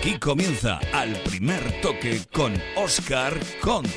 Aquí comienza al primer toque con Oscar Conde.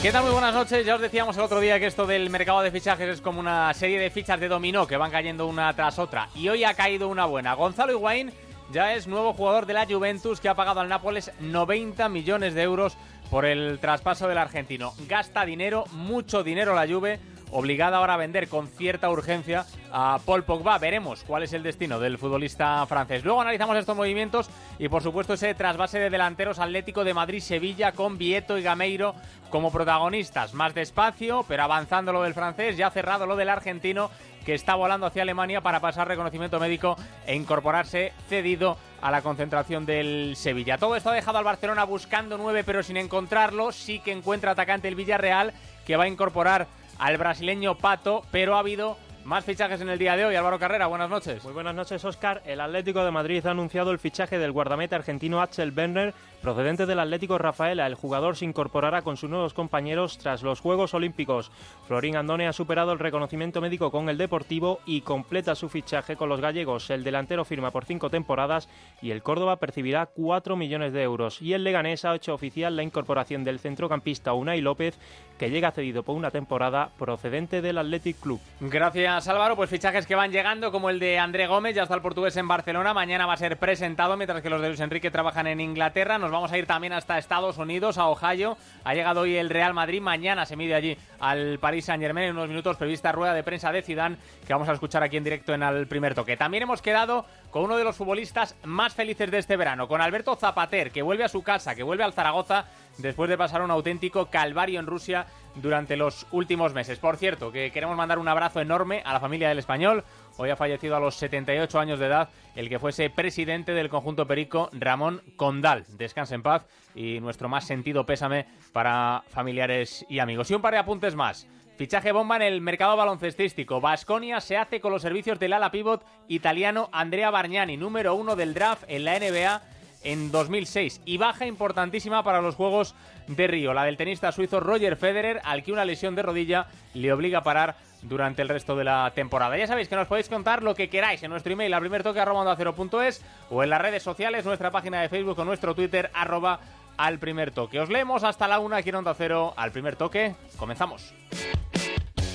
¿Qué tal? Muy buenas noches. Ya os decíamos el otro día que esto del mercado de fichajes es como una serie de fichas de dominó que van cayendo una tras otra. Y hoy ha caído una buena. Gonzalo Higuaín ya es nuevo jugador de la Juventus que ha pagado al Nápoles 90 millones de euros por el traspaso del argentino. Gasta dinero, mucho dinero la Juve obligada ahora a vender con cierta urgencia a Paul Pogba. Veremos cuál es el destino del futbolista francés. Luego analizamos estos movimientos y por supuesto ese trasvase de delanteros Atlético de Madrid-Sevilla con Vieto y Gameiro como protagonistas. Más despacio, pero avanzando lo del francés, ya cerrado lo del argentino que está volando hacia Alemania para pasar reconocimiento médico e incorporarse cedido a la concentración del Sevilla. Todo esto ha dejado al Barcelona buscando nueve pero sin encontrarlo. Sí que encuentra atacante el Villarreal que va a incorporar al brasileño Pato, pero ha habido más fichajes en el día de hoy. Álvaro Carrera, buenas noches. Muy buenas noches, Oscar. El Atlético de Madrid ha anunciado el fichaje del guardameta argentino Axel Werner, procedente del Atlético Rafaela. El jugador se incorporará con sus nuevos compañeros tras los Juegos Olímpicos. Florín Andone ha superado el reconocimiento médico con el Deportivo y completa su fichaje con los gallegos. El delantero firma por cinco temporadas y el Córdoba percibirá 4 millones de euros. Y el Leganés ha hecho oficial la incorporación del centrocampista Unai López, que llega cedido por una temporada procedente del Athletic Club. Gracias Álvaro, pues fichajes que van llegando como el de André Gómez, ya está el portugués en Barcelona, mañana va a ser presentado mientras que los de Luis Enrique trabajan en Inglaterra, nos vamos a ir también hasta Estados Unidos, a Ohio, ha llegado hoy el Real Madrid, mañana se mide allí al Paris Saint Germain en unos minutos prevista rueda de prensa de Zidane que vamos a escuchar aquí en directo en el primer toque. También hemos quedado con uno de los futbolistas más felices de este verano, con Alberto Zapater, que vuelve a su casa, que vuelve al Zaragoza después de pasar un auténtico calvario en Rusia durante los últimos meses. Por cierto, que queremos mandar un abrazo enorme a la familia del español. Hoy ha fallecido a los 78 años de edad el que fuese presidente del conjunto Perico, Ramón Condal. Descanse en paz y nuestro más sentido pésame para familiares y amigos. Y un par de apuntes más. Fichaje bomba en el mercado baloncestístico. Vasconia se hace con los servicios del ala pivot italiano Andrea Bargnani, número uno del draft en la NBA en 2006 y baja importantísima para los Juegos de Río, la del tenista suizo Roger Federer, al que una lesión de rodilla le obliga a parar durante el resto de la temporada. Ya sabéis que nos podéis contar lo que queráis en nuestro email, a primer toque arroba es o en las redes sociales, nuestra página de Facebook o nuestro Twitter arroba al primer toque. Os leemos hasta la una aquí en Onda Cero al primer toque. Comenzamos.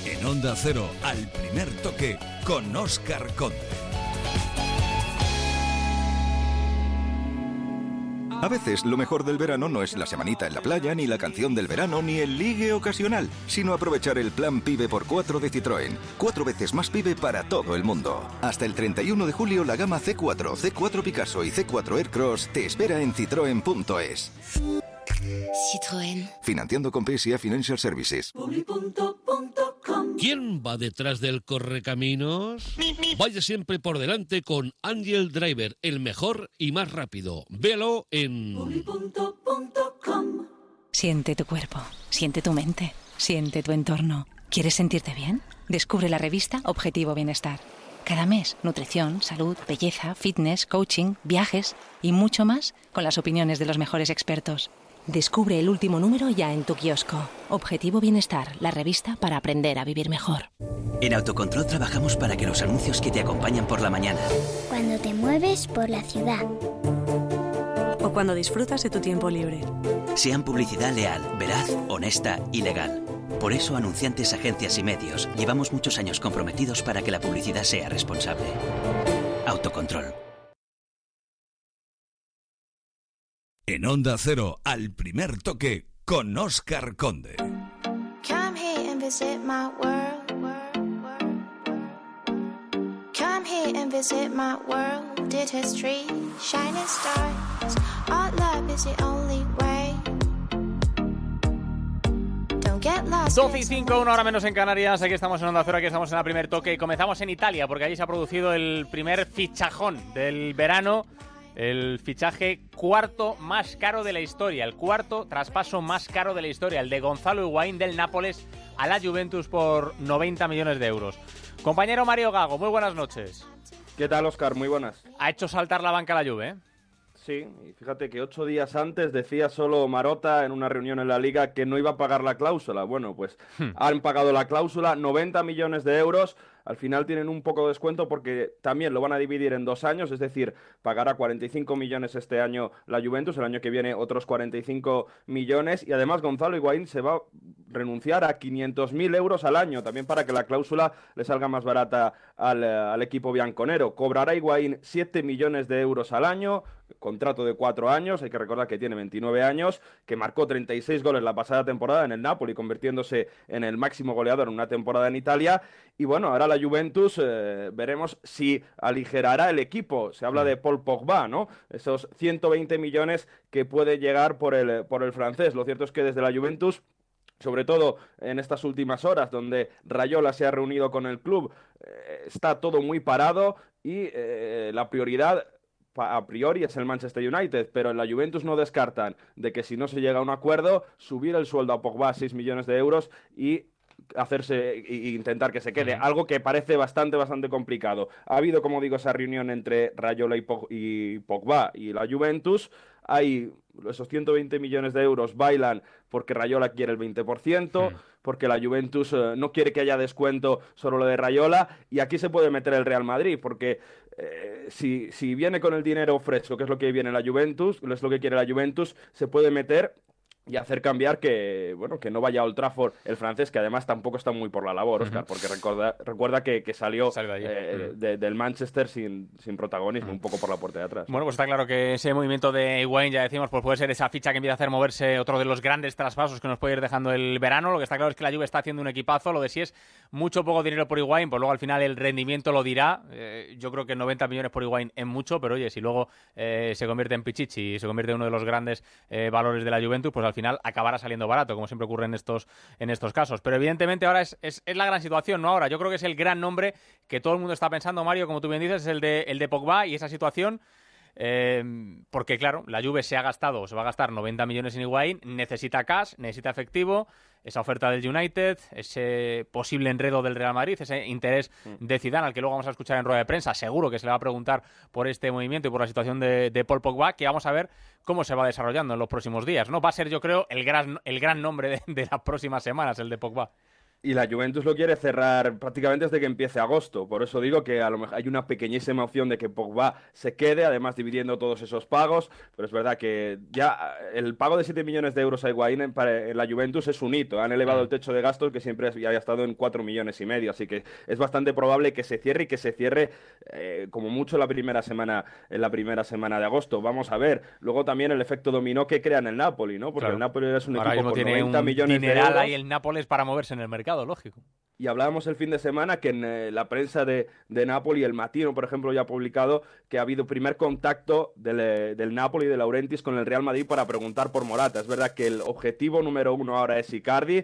En Onda Cero al primer toque con Oscar Conde. A veces lo mejor del verano no es la semanita en la playa, ni la canción del verano, ni el ligue ocasional, sino aprovechar el plan Pibe por 4 de Citroën. Cuatro veces más Pibe para todo el mundo. Hasta el 31 de julio la gama C4, C4 Picasso y C4 Aircross te espera en citroen.es. Citroën. Financiando con PSA Financial Services. ¿Quién va detrás del correcaminos? Vaya siempre por delante con Angel Driver, el mejor y más rápido. Véalo en... Siente tu cuerpo, siente tu mente, siente tu entorno. ¿Quieres sentirte bien? Descubre la revista Objetivo Bienestar. Cada mes, nutrición, salud, belleza, fitness, coaching, viajes y mucho más con las opiniones de los mejores expertos. Descubre el último número ya en tu kiosco. Objetivo Bienestar, la revista para aprender a vivir mejor. En Autocontrol trabajamos para que los anuncios que te acompañan por la mañana, Cuando te mueves por la ciudad. o cuando disfrutas de tu tiempo libre. sean publicidad leal, veraz, honesta y legal. Por eso, anunciantes, agencias y medios, llevamos muchos años comprometidos para que la publicidad sea responsable. Autocontrol. En Onda Cero al primer toque con Oscar Conde. Come here and visit my world. Come here and visit my world. Did history, shining stars. Our love is the only way. Don't get lost. 12 y 5, una hora menos en Canarias. Aquí estamos en Onda Cero, aquí estamos en el primer toque. Y comenzamos en Italia, porque allí se ha producido el primer fichajón del verano. El fichaje cuarto más caro de la historia, el cuarto traspaso más caro de la historia, el de Gonzalo Higuaín del Nápoles a la Juventus por 90 millones de euros. Compañero Mario Gago, muy buenas noches. ¿Qué tal, Oscar? Muy buenas. Ha hecho saltar la banca la Juve, ¿eh? Sí, y fíjate que ocho días antes decía solo Marota en una reunión en la liga que no iba a pagar la cláusula. Bueno, pues Hmm. han pagado la cláusula, 90 millones de euros. Al final tienen un poco de descuento porque también lo van a dividir en dos años, es decir, pagará 45 millones este año la Juventus, el año que viene otros 45 millones y además Gonzalo Higuaín se va a renunciar a 500.000 euros al año, también para que la cláusula le salga más barata al, eh, equipo bianconero. Cobrará Higuaín 7 millones de euros al año, contrato de cuatro años, hay que recordar que tiene 29 años, que marcó 36 goles la pasada temporada en el Napoli, convirtiéndose en el máximo goleador en una temporada en Italia. Y bueno, ahora la Juventus eh, veremos si aligerará el equipo. Se habla de Paul Pogba, ¿no? Esos 120 millones que puede llegar por el, por el francés. Lo cierto es que desde la Juventus sobre todo en estas últimas horas donde Rayola se ha reunido con el club, eh, está todo muy parado y eh, la prioridad a priori es el Manchester United, pero en la Juventus no descartan de que si no se llega a un acuerdo, subir el sueldo a Pogba a 6 millones de euros y hacerse e intentar que se quede, algo que parece bastante bastante complicado. Ha habido, como digo, esa reunión entre Rayola y, Pog- y Pogba y la Juventus. Hay esos 120 millones de euros bailan porque Rayola quiere el 20%, porque la Juventus eh, no quiere que haya descuento sobre lo de Rayola y aquí se puede meter el Real Madrid porque eh, si, si viene con el dinero fresco, que es lo que viene la Juventus, es lo que quiere la Juventus, se puede meter y hacer cambiar que bueno que no vaya a Old Trafford el francés que además tampoco está muy por la labor Oscar porque recuerda recuerda que, que salió, eh, de- del Manchester sin, sin protagonismo un poco por la puerta de atrás Bueno, pues está claro que ese movimiento de Higuaín, ya decimos, pues puede ser esa ficha que empieza a hacer moverse otro de los grandes traspasos que nos puede ir dejando el verano. Lo que está claro es que la Juve está haciendo un equipazo. Lo de si es mucho o poco dinero por Higuaín, pues luego al final el rendimiento lo dirá. Eh, yo creo que 90 millones por Higuaín es mucho, pero oye, si luego eh, se convierte en Pichichi y se convierte en uno de los grandes eh, valores de la Juventus, pues al final acabará saliendo barato, como siempre ocurre en estos, en estos casos. Pero evidentemente ahora es, es, es la gran situación, ¿no? Ahora yo creo que es el gran nombre que todo el mundo está pensando, Mario, como tú bien dices, es el de, el de Pogba y esa situación eh, porque, claro, la Juve se ha gastado, se va a gastar 90 millones en Higuaín, necesita cash, necesita efectivo, esa oferta del United, ese posible enredo del Real Madrid, ese interés de Zidane, al que luego vamos a escuchar en rueda de prensa, seguro que se le va a preguntar por este movimiento y por la situación de, de Paul Pogba, que vamos a ver cómo se va desarrollando en los próximos días, ¿no? Va a ser, yo creo, el gran, el gran nombre de, de las próximas semanas, el de Pogba. Y la Juventus lo quiere cerrar prácticamente desde que empiece agosto. Por eso digo que a lo mejor hay una pequeñísima opción de que Pogba se quede, además dividiendo todos esos pagos. Pero es verdad que ya el pago de 7 millones de euros a Higuaín en, para- en la Juventus es un hito. Han elevado el techo de gastos que siempre había estado en 4 millones y medio. Así que es bastante probable que se cierre y que se cierre eh, como mucho la primera semana, en la primera semana de agosto. Vamos a ver. Luego también el efecto dominó que crea en el Napoli, ¿no? Porque Claro. el Napoli es un Ahora equipo con tiene 90 un millones de euros. ahí el Nápoles para moverse en el mercado, lógico. Y hablábamos el fin de semana que en eh, la prensa de, de Napoli, el Matino, por ejemplo, ya ha publicado que ha habido primer contacto del, eh, del Napoli, de Laurentiis, con el Real Madrid para preguntar por Morata. Es verdad que el objetivo número uno ahora es Icardi.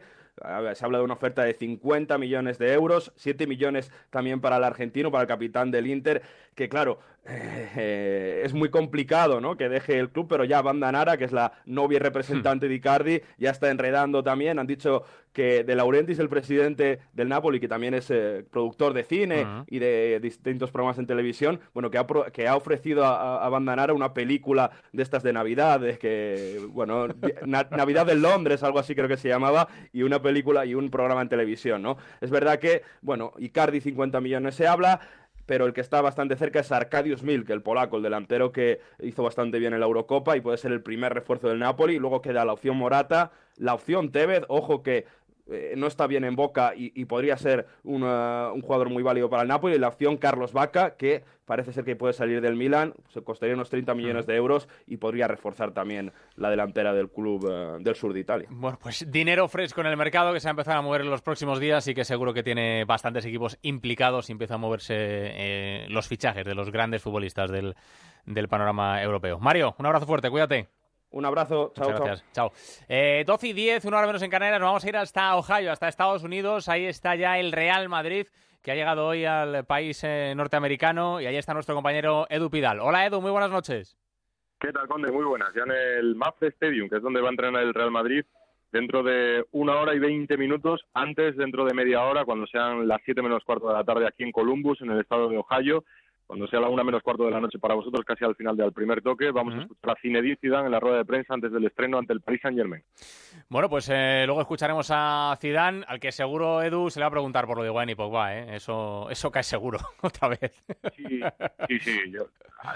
Se habla de una oferta de 50 millones de euros, 7 millones también para el argentino, para el capitán del Inter, que claro, eh, es muy complicado ¿no? que deje el club, pero ya Banda Nara, que es la novia representante de Icardi, ya está enredando también. Han dicho que De Laurentiis, el presidente del Napoli, que también es eh, productor de cine y de distintos programas en televisión, bueno, que ha, pro- que ha ofrecido a, a- a Banda Nara una película de estas de Navidad, de que, bueno, Na- Navidad en Londres, algo así creo que se llamaba, y una película y un programa en televisión, ¿no? Es verdad que, bueno, Icardi 50 millones se habla, pero el que está bastante cerca es Arkadiusz Milk, el polaco, el delantero que hizo bastante bien en la Eurocopa y puede ser el primer refuerzo del Napoli. Luego queda la opción Morata, la opción Tevez, ojo que eh, no está bien en boca y, y podría ser una- un jugador muy válido para el Napoli. Y la opción Carlos Vaca, que parece ser que puede salir del Milan, se costaría unos 30 millones de euros y podría reforzar también la delantera del club eh, del sur de Italia. Bueno, pues dinero fresco en el mercado que se va a empezar a mover en los próximos días y que seguro que tiene bastantes equipos implicados y empiezan a moverse eh, los fichajes de los grandes futbolistas del, del panorama europeo. Mario, un abrazo fuerte, cuídate. Un abrazo, chao, Muchas chao. gracias. Chao. Eh, 12 y 10, una hora menos en Canarias. Nos vamos a ir hasta Ohio, hasta Estados Unidos. Ahí está ya el Real Madrid, que ha llegado hoy al país eh, norteamericano. Y ahí está nuestro compañero Edu Pidal. Hola, Edu, muy buenas noches. ¿Qué tal, Conde? Muy buenas. Ya en el Mapfre Stadium, que es donde va a entrenar el Real Madrid, dentro de una hora y veinte minutos, antes dentro de media hora, cuando sean las siete menos cuarto de la tarde aquí en Columbus, en el estado de Ohio. Cuando sea la una menos cuarto de la noche para vosotros, casi al final del primer toque, vamos a escuchar a Zinedine Zidane en la rueda de prensa antes del estreno ante el Paris Saint-Germain. Bueno, pues eh, luego escucharemos a Zidane, al que seguro Edu se le va a preguntar por lo de Wayne y Pogba, ¿eh? Eso, eso cae seguro, otra vez. Sí, sí, sí.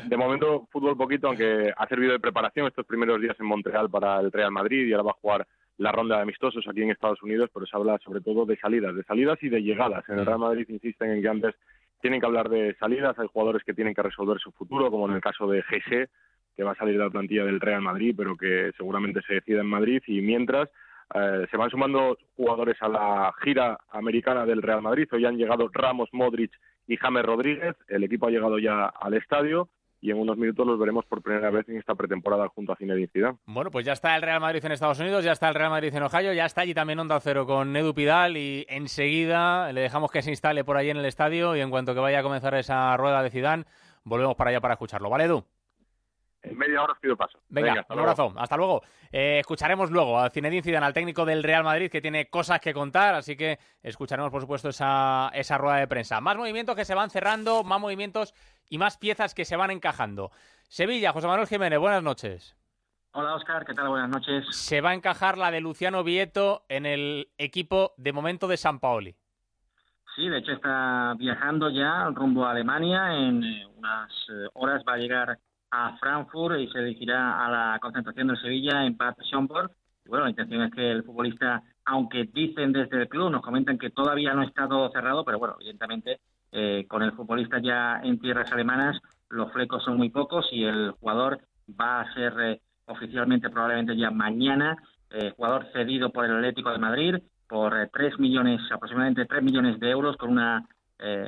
de momento, fútbol poquito, aunque ha servido de preparación estos primeros días en Montreal para el Real Madrid y ahora va a jugar la ronda de amistosos aquí en Estados Unidos, pero se habla sobre todo de salidas, de salidas y de llegadas. En el Real Madrid insisten en que antes tienen que hablar de salidas, hay jugadores que tienen que resolver su futuro, como en el caso de GC, que va a salir de la plantilla del Real Madrid, pero que seguramente se decida en Madrid, y mientras eh, se van sumando jugadores a la gira americana del Real Madrid, hoy han llegado Ramos, Modric y James Rodríguez, el equipo ha llegado ya al estadio, y en unos minutos los veremos por primera vez en esta pretemporada junto a Zinedine Zidane. Bueno, pues ya está el Real Madrid en Estados Unidos, ya está el Real Madrid en Ohio, ya está allí también Onda Cero con Edu Pidal y enseguida le dejamos que se instale por allí en el estadio y en cuanto que vaya a comenzar esa rueda de Zidane, volvemos para allá para escucharlo. ¿Vale, Edu? En media hora os pido paso. Venga, un abrazo. Hasta luego. Eh, escucharemos luego a Zinedine Zidane, al técnico del Real Madrid, que tiene cosas que contar, así que escucharemos, por supuesto, esa, esa rueda de prensa. Más movimientos que se van cerrando, más movimientos y más piezas que se van encajando. Sevilla, José Manuel Jiménez, buenas noches. Hola Oscar, ¿qué tal? Buenas noches. Se va a encajar la de Luciano Vieto en el equipo de momento de San Paoli. Sí, de hecho está viajando ya rumbo a Alemania. En unas eh, horas va a llegar a Frankfurt y se dirigirá a la concentración del Sevilla en Bad Schomburg. bueno, la intención es que el futbolista, aunque dicen desde el club, nos comentan que todavía no ha estado cerrado, pero bueno, evidentemente eh, con el futbolista ya en tierras alemanas, los flecos son muy pocos y el jugador va a ser eh, oficialmente probablemente ya mañana eh, jugador cedido por el Atlético de Madrid por 3 millones, aproximadamente 3 millones de euros con una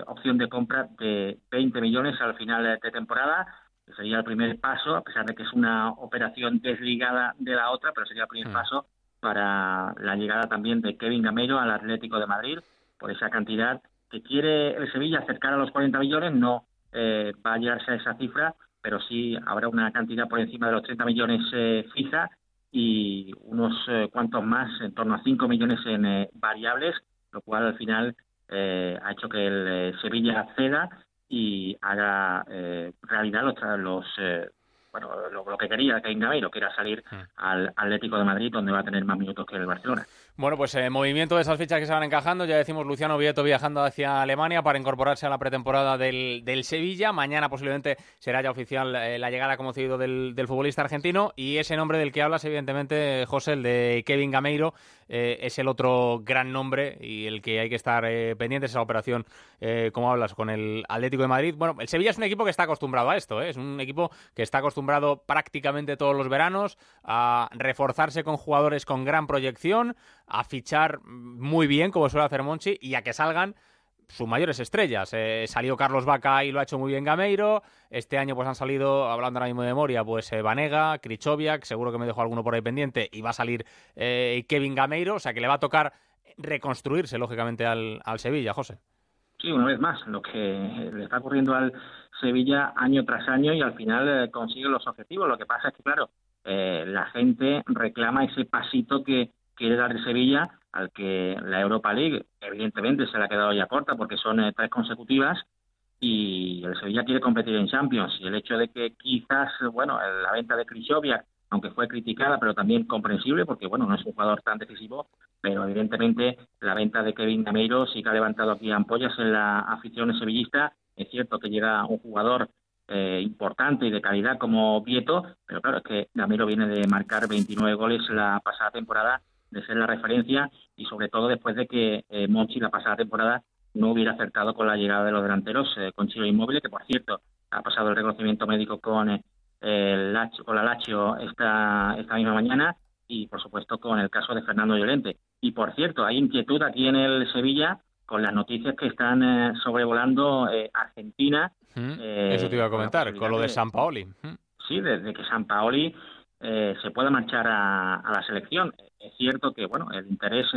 opción de compra de 20 millones al final de temporada. Que sería el primer paso, a pesar de que es una operación desligada de la otra, pero sería el primer mm. paso para la llegada también de Kevin Gameiro al Atlético de Madrid por esa cantidad que quiere el Sevilla acercar a los 40 millones, no eh, va a llegarse a esa cifra, pero sí habrá una cantidad por encima de los 30 millones eh, fija y unos eh, cuantos más, en torno a 5 millones en eh, variables, lo cual al final ha hecho que el Sevilla ceda y haga realidad los, los bueno, lo, que quería que Gameiro, que era salir mm. al Atlético de Madrid, donde va a tener más minutos que el Barcelona. Bueno, pues eh, movimiento de esas fichas que se van encajando. Ya decimos Luciano Vieto viajando hacia Alemania para incorporarse a la pretemporada del, del Sevilla. Mañana posiblemente será ya oficial eh, la llegada como cedido del, del, futbolista argentino. Y ese nombre del que hablas, evidentemente, José, el de Kevin Gameiro, eh, es el otro gran nombre y el que hay que estar eh, pendientes esa operación, como hablas, con el Atlético de Madrid. Bueno, el Sevilla es un equipo que está acostumbrado a esto. Es un equipo que está acostumbrado prácticamente todos los veranos a reforzarse con jugadores con gran proyección a fichar muy bien, como suele hacer Monchi, y a que salgan sus mayores estrellas. Eh, salió Carlos Vaca y lo ha hecho muy bien Gameiro. Este año pues han salido, hablando ahora mismo de memoria, pues eh, Vanega, Krichoviak, seguro que me dejó alguno por ahí pendiente, y va a salir eh, Kevin Gameiro, o sea que le va a tocar reconstruirse, lógicamente, al, al Sevilla, José. Sí, una vez más, lo que le está ocurriendo al Sevilla año tras año y al final consigue los objetivos. Lo que pasa es que, claro, la gente reclama ese pasito que quiere dar Sevilla, al que la Europa League evidentemente se le ha quedado ya corta porque son eh, tres consecutivas y el Sevilla quiere competir en Champions y el hecho de que quizás, bueno, la venta de Krychowiak, aunque fue criticada, pero también comprensible porque, bueno, no es un jugador tan decisivo, pero evidentemente la venta de Kevin Gameiro sí que ha levantado aquí ampollas en la afición sevillista. Es cierto que llega un jugador eh, importante y de calidad como Vieto, pero claro, es que Gameiro viene de marcar 29 goles la pasada temporada de ser la referencia y sobre todo después de que eh, Monchi la pasada temporada no hubiera acertado con la llegada de los delanteros eh, con Chilo Inmóvil, que por cierto ha pasado el reconocimiento médico con, eh, el Lacho, con la Lazio esta, esta misma mañana y por supuesto con el caso de Fernando Llorente. Y por cierto, hay inquietud aquí en el Sevilla con las noticias que están eh, sobrevolando Argentina. Eso te iba a comentar, con lo de San Paoli. Sí, desde que San Paoli se pueda marchar a, a la selección es cierto que bueno el interés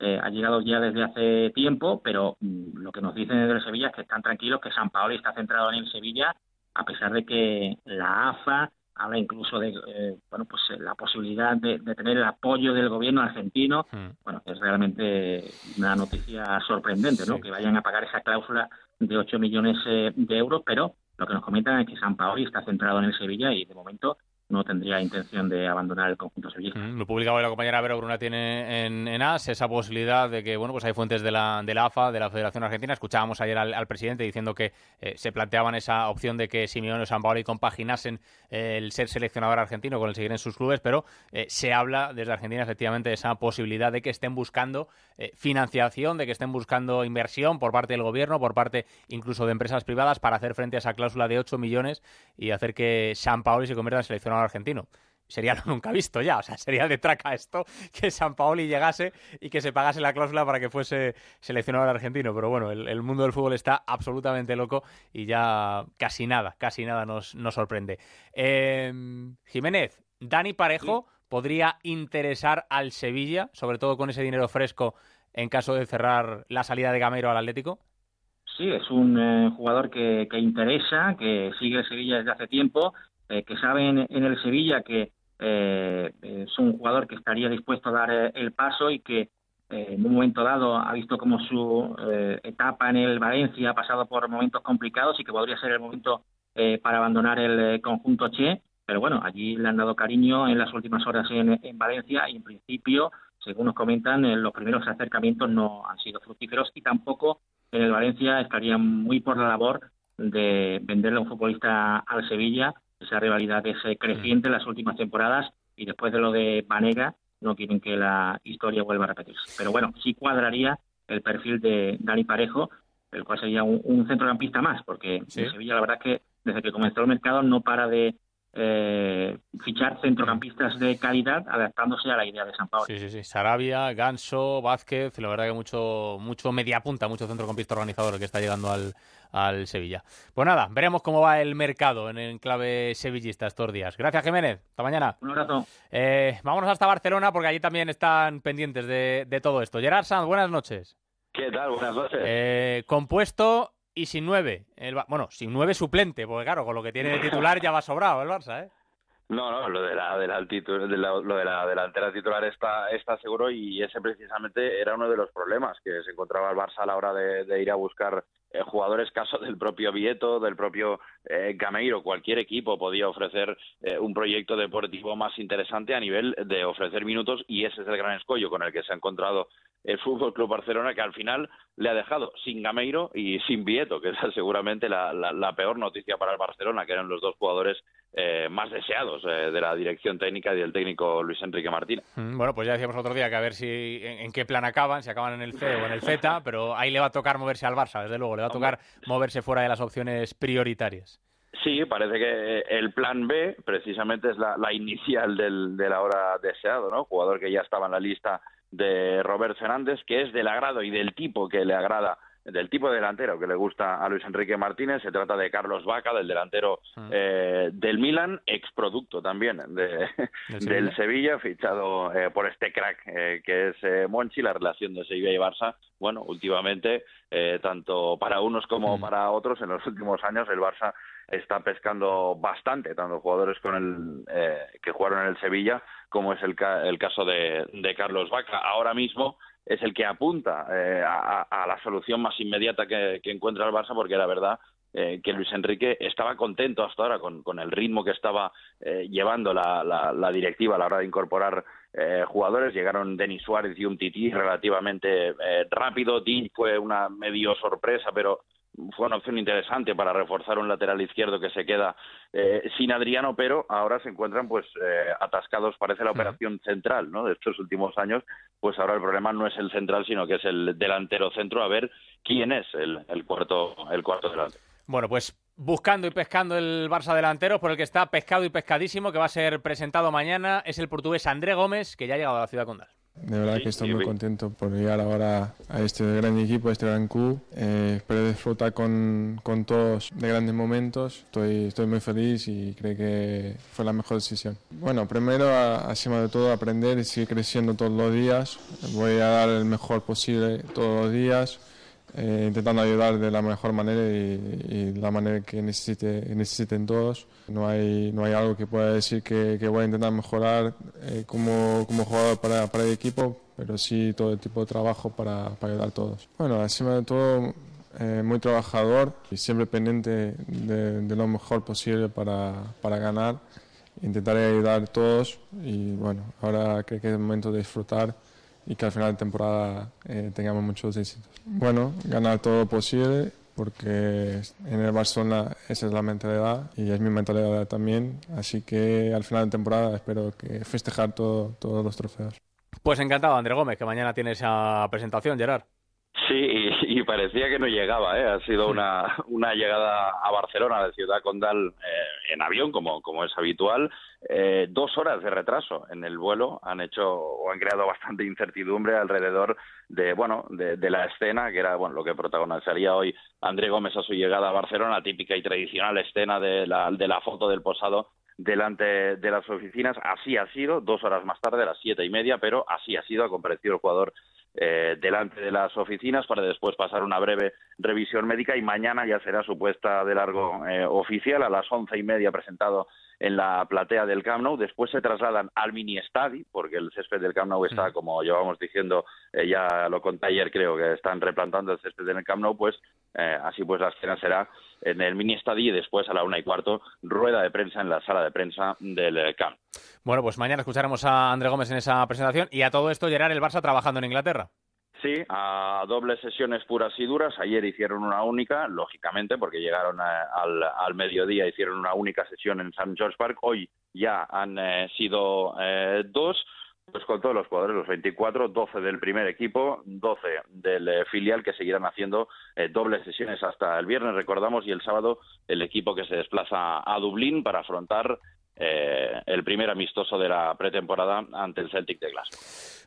eh, ha llegado ya desde hace tiempo, pero mm, lo que nos dicen desde Sevilla es que están tranquilos, que San Paolo está centrado en el Sevilla, a pesar de que la AFA habla incluso de eh, bueno pues eh, la posibilidad de, tener el apoyo del gobierno argentino. Hmm. Bueno, es realmente una noticia sorprendente, ¿no? Que vayan a pagar esa cláusula de 8 millones de euros, pero lo que nos comentan es que San Paoli está centrado en el Sevilla y de momento no tendría intención de abandonar el conjunto sevillista. Mm, lo publicaba la compañera Vero Bruna tiene en, en, AS esa posibilidad de que, bueno, pues hay fuentes de la, AFA, de la Federación Argentina. Escuchábamos ayer al, presidente diciendo que eh, se planteaban esa opción de que Simeone o San Paolo compaginasen eh, el ser seleccionador argentino con el seguir en sus clubes, pero eh, se habla desde Argentina efectivamente de esa posibilidad de que estén buscando financiación, de que estén buscando inversión por parte del gobierno, por parte incluso de empresas privadas para hacer frente a esa cláusula de 8 millones y hacer que San Paolo se convierta en seleccionador argentino. Sería lo nunca visto ya, o sea, sería de traca esto que San Paoli llegase y que se pagase la cláusula para que fuese seleccionador argentino. Pero bueno, el, el mundo del fútbol está absolutamente loco y ya casi nada, casi nada nos, nos sorprende. Eh, Jiménez, Dani Parejo sí. podría interesar al Sevilla, sobre todo con ese dinero fresco en caso de cerrar la salida de Gamero al Atlético. Sí, es un eh, jugador que, que, interesa, que sigue el Sevilla desde hace tiempo, eh, que sabe en, el Sevilla que eh, es un jugador que estaría dispuesto a dar eh, el paso y que en un momento dado ha visto como su etapa en el Valencia ha pasado por momentos complicados y que podría ser el momento para abandonar el conjunto Che pero bueno, allí le han dado cariño en las últimas horas en, en Valencia y en principio, según nos comentan, en los primeros acercamientos no han sido fructíferos y tampoco en el Valencia estarían muy por la labor de venderle a un futbolista al Sevilla. Esa rivalidad es creciente en las últimas temporadas y después de lo de Vanega no quieren que la historia vuelva a repetirse. Pero bueno, sí cuadraría el perfil de Dani Parejo, el cual sería un, un centrocampista más, porque ¿Sí? en Sevilla la verdad es que desde que comenzó el mercado no para de eh, fichar centrocampistas de calidad adaptándose a la idea de San Pablo. Sí, sí, sí. Sarabia, Ganso, Vázquez, la verdad que mucho, mucho media punta, mucho centrocampista organizador que está llegando al, al Sevilla. Pues nada, veremos cómo va el mercado en el clave sevillista estos días. Gracias, Jiménez. Hasta mañana. Un abrazo. Eh, vámonos hasta Barcelona porque allí también están pendientes de, de todo esto. Gerard Sanz, buenas noches. ¿Qué tal? Buenas noches. Eh, compuesto y sin nueve. El, bueno, sin nueve suplente, porque claro, con lo que tiene de titular ya va sobrado el Barça, ¿eh? No, no, lo de la, de la, de la, lo de la delantera titular está, está seguro y ese precisamente era uno de los problemas que se encontraba el Barça a la hora de, de ir a buscar eh, jugadores, caso del propio Vieto, del propio eh, Gameiro, cualquier equipo podía ofrecer eh, un proyecto deportivo más interesante a nivel de ofrecer minutos y ese es el gran escollo con el que se ha encontrado el Fútbol Club Barcelona, que al final le ha dejado sin Gameiro y sin Vieto, que es seguramente la, la, la peor noticia para el Barcelona, que eran los dos jugadores eh, más deseados eh, de la dirección técnica y del técnico Luis Enrique Martínez. Bueno, pues ya decíamos otro día que a ver si en, en, qué plan acaban, si acaban en el C o en el Z, pero ahí le va a tocar moverse al Barça, desde luego, le va a tocar moverse fuera de las opciones prioritarias. Sí, parece que el plan B precisamente es la, la inicial del, del ahora deseado, ¿no? Jugador que ya estaba en la lista de Robert Fernández, que es del agrado y del tipo que le agrada del tipo de delantero que le gusta a Luis Enrique Martínez. Se trata de Carlos Vaca, del delantero mm. eh, del Milan, exproducto también de, del Sevilla, fichado eh, por este crack eh, que es eh, Monchi. La relación de Sevilla y Barça, bueno, últimamente, eh, tanto para unos como mm. para otros, en los últimos años el Barça está pescando bastante, tanto jugadores con el eh, que jugaron en el Sevilla como es el, ca el caso de, de Carlos Vaca. Ahora mismo es el que apunta eh, a, la solución más inmediata que, encuentra el Barça, porque la verdad eh, que Luis Enrique estaba contento hasta ahora con, el ritmo que estaba eh, llevando la, la, la, directiva a la hora de incorporar eh, jugadores. Llegaron Denis Suárez y un Tití relativamente eh, rápido. Dean fue una medio sorpresa, pero fue una opción interesante para reforzar un lateral izquierdo que se queda eh, sin Adriano, pero ahora se encuentran pues eh, atascados, parece la operación central, ¿no? De estos últimos años, pues ahora el problema no es el central, sino que es el delantero centro, a ver quién es el, el cuarto el cuarto delantero. Bueno, pues buscando y pescando el Barça delantero, por el que está pescado y pescadísimo, que va a ser presentado mañana, es el portugués André Gómez, que ya ha llegado a la ciudad condal. De verdad que estoy muy contento por llegar ahora a este gran equipo, a este gran club. Eh, espero disfrutar con, con, todos de grandes momentos. Estoy, estoy muy feliz y creo que fue la mejor decisión. Bueno, primero, encima de todo, aprender y seguir creciendo todos los días. Voy a dar el mejor posible todos los días eh, intentando ayudar de la mejor manera y, y la manera que necesite, necesiten todos. No hay, no hay algo que pueda decir que, que voy a intentar mejorar eh, como, como jugador para, para el equipo, pero sí todo el tipo de trabajo para, para ayudar a todos. Bueno, encima de todo eh, muy trabajador y siempre pendiente de, lo mejor posible para, para ganar. Intentaré ayudar a todos y bueno, ahora creo que es el momento de disfrutar y que al final de temporada eh, tengamos muchos éxitos. Bueno, ganar todo lo posible porque en el Barcelona esa es la mentalidad y es mi mentalidad también, así que al final de temporada espero que festejar todo, todos los trofeos. Pues encantado, André Gómez, que mañana tiene esa presentación, Gerard. Sí, y, parecía que no llegaba, ¿eh? Ha sido una, una llegada a Barcelona de Ciudad Condal eh, en avión, como, como es habitual. Eh, dos horas de retraso en el vuelo han hecho o han creado bastante incertidumbre alrededor de, bueno, de, la escena, que era, bueno, lo que protagonizaría hoy André Gómez a su llegada a Barcelona, típica y tradicional escena de la, de la foto del posado delante de las oficinas. Así ha sido, dos horas más tarde, a las siete y media, pero así ha sido, ha comparecido el jugador eh, delante de las oficinas para después pasar una breve revisión médica y mañana ya será su puesta de largo eh, oficial a las once y media presentado en la platea del Camp Nou. Después se trasladan al mini estadi porque el césped del Camp Nou está, como llevamos diciendo, eh, ya lo conté ayer, creo que están replantando el césped en el Camp Nou, pues así pues la escena será en el mini estadio y después a la una y cuarto rueda de prensa en la sala de prensa del Camp. Bueno, pues mañana escucharemos a André Gómez en esa presentación y a todo esto Gerard el Barça trabajando en Inglaterra. Sí, a dobles sesiones puras y duras. Ayer hicieron una única, lógicamente, porque llegaron al, al, mediodía, hicieron una única sesión en St. George Park. Hoy ya han eh, sido eh, dos pues con todos los jugadores, los 24, 12 del primer equipo, 12 del eh, filial que seguirán haciendo eh, dobles sesiones hasta el viernes, recordamos, y el sábado el equipo que se desplaza a Dublín para afrontar eh, el primer amistoso de la pretemporada ante el Celtic de Glasgow.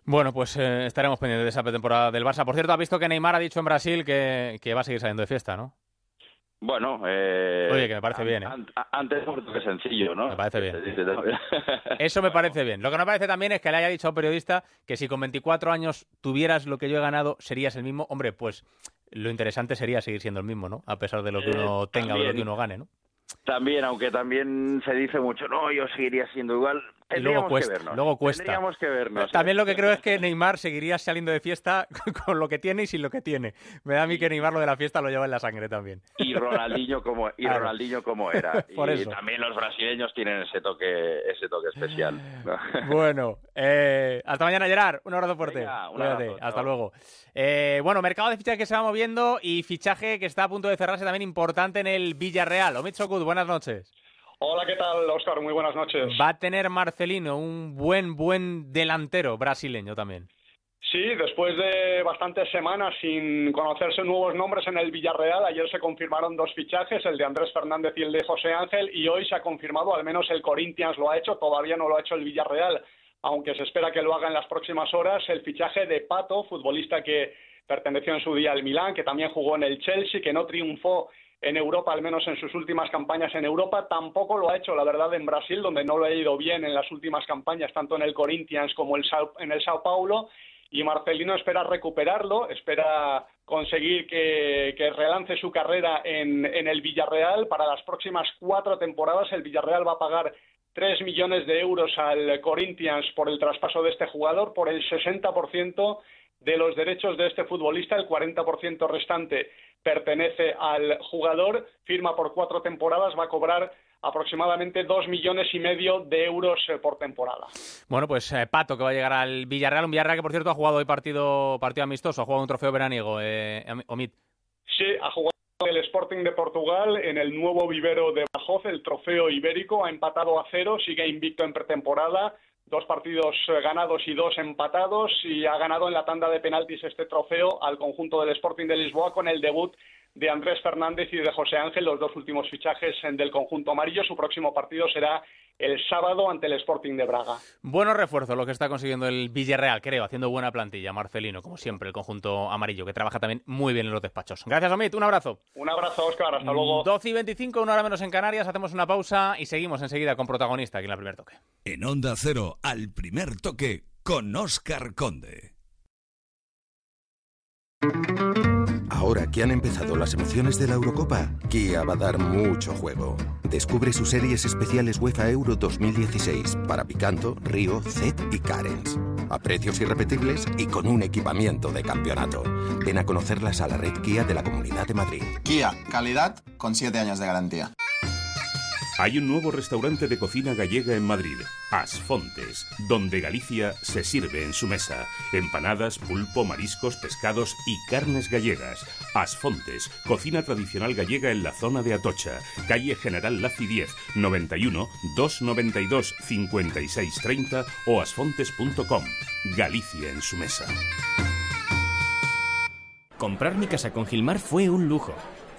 Bueno, pues estaremos pendientes de esa pretemporada del Barça. Por cierto, ha visto que Neymar ha dicho en Brasil que, que va a seguir saliendo de fiesta, ¿no? Bueno, eh, oye, que me parece bien. ¿eh? Antes que sencillo, ¿no? Me parece bien. Eso me parece bien. Lo que no me parece también es que le haya dicho a un periodista que si con 24 años tuvieras lo que yo he ganado, serías el mismo. Hombre, pues lo interesante sería seguir siendo el mismo, ¿no? A pesar de lo que eh, uno tenga o de lo que uno gane, ¿no? También, aunque también se dice mucho, no, yo seguiría siendo igual. Luego cuesta, luego cuesta. que vernos. También lo que creo es que Neymar seguiría saliendo de fiesta con lo que tiene y sin lo que tiene. Me da a mí que Neymar lo de la fiesta lo lleva en la sangre también. Y Ronaldinho como, y Ronaldinho como era. y también los brasileños tienen ese toque, ese toque especial. bueno, eh, hasta mañana Gerard, un abrazo fuerte. hasta luego. Eh, bueno, mercado de fichaje que se va moviendo y fichaje que está a punto de cerrarse también importante en el Villarreal. Omid Sokut, buenas noches. Hola, ¿qué tal, Oscar? Muy buenas noches. Va a tener Marcelino un buen, buen delantero brasileño también. Sí, después de bastantes semanas sin conocerse nuevos nombres en el Villarreal, ayer se confirmaron dos fichajes, el de Andrés Fernández y el de José Ángel, y hoy se ha confirmado, al menos el Corinthians lo ha hecho, todavía no lo ha hecho el Villarreal, aunque se espera que lo haga en las próximas horas, el fichaje de Pato, futbolista que perteneció en su día al Milán, que también jugó en el Chelsea, que no triunfó en Europa, al menos en sus últimas campañas en Europa. Tampoco lo ha hecho, la verdad, en Brasil, donde no lo ha ido bien en las últimas campañas, tanto en el Corinthians como en el Sao Paulo. Y Marcelino espera recuperarlo, espera conseguir que, relance su carrera en, el Villarreal. Para las próximas cuatro temporadas, el Villarreal va a pagar 3 millones de euros al Corinthians por el traspaso de este jugador, por el 60% de los derechos de este futbolista, el 40% restante pertenece al jugador, firma por cuatro temporadas, va a cobrar aproximadamente dos millones y medio de euros eh, por temporada. Bueno, pues eh, Pato que va a llegar al Villarreal, un Villarreal que por cierto ha jugado hoy partido, partido amistoso, ha jugado un trofeo veraniego, eh, Omid. Sí, ha jugado el Sporting de Portugal en el nuevo vivero de Bajoz, el trofeo ibérico, ha empatado a cero, sigue invicto en pretemporada, dos partidos eh, ganados y dos empatados y ha ganado en la tanda de penaltis este trofeo al conjunto del Sporting de Lisboa con el debut de Andrés Fernández y de José Ángel, los dos últimos fichajes del conjunto amarillo. Su próximo partido será el sábado ante el Sporting de Braga. Buenos refuerzos lo que está consiguiendo el Villarreal, creo, haciendo buena plantilla. Marcelino, como siempre, el conjunto amarillo, que trabaja también muy bien en los despachos. Gracias, Omid. Un abrazo. Un abrazo, Oscar. Hasta luego. 12 y 25, una hora menos en Canarias. Hacemos una pausa y seguimos enseguida con protagonista aquí en el primer toque. En Onda Cero, al primer toque, con Oscar Conde. Ahora que han empezado las emociones de la Eurocopa, Kia va a dar mucho juego. Descubre sus series especiales UEFA Euro 2016 para Picanto, Río, Zet y Carens. A precios irrepetibles y con un equipamiento de campeonato. Ven a conocerlas a la red Kia de la Comunidad de Madrid. Kia, calidad con 7 años de garantía. Hay un nuevo restaurante de cocina gallega en Madrid, Asfontes, donde Galicia se sirve en su mesa. Empanadas, pulpo, mariscos, pescados y carnes gallegas. Asfontes, cocina tradicional gallega en la zona de Atocha, calle General Laci 10, 91 292 5630 o asfontes.com. Galicia en su mesa. Comprar mi casa con Gilmar fue un lujo.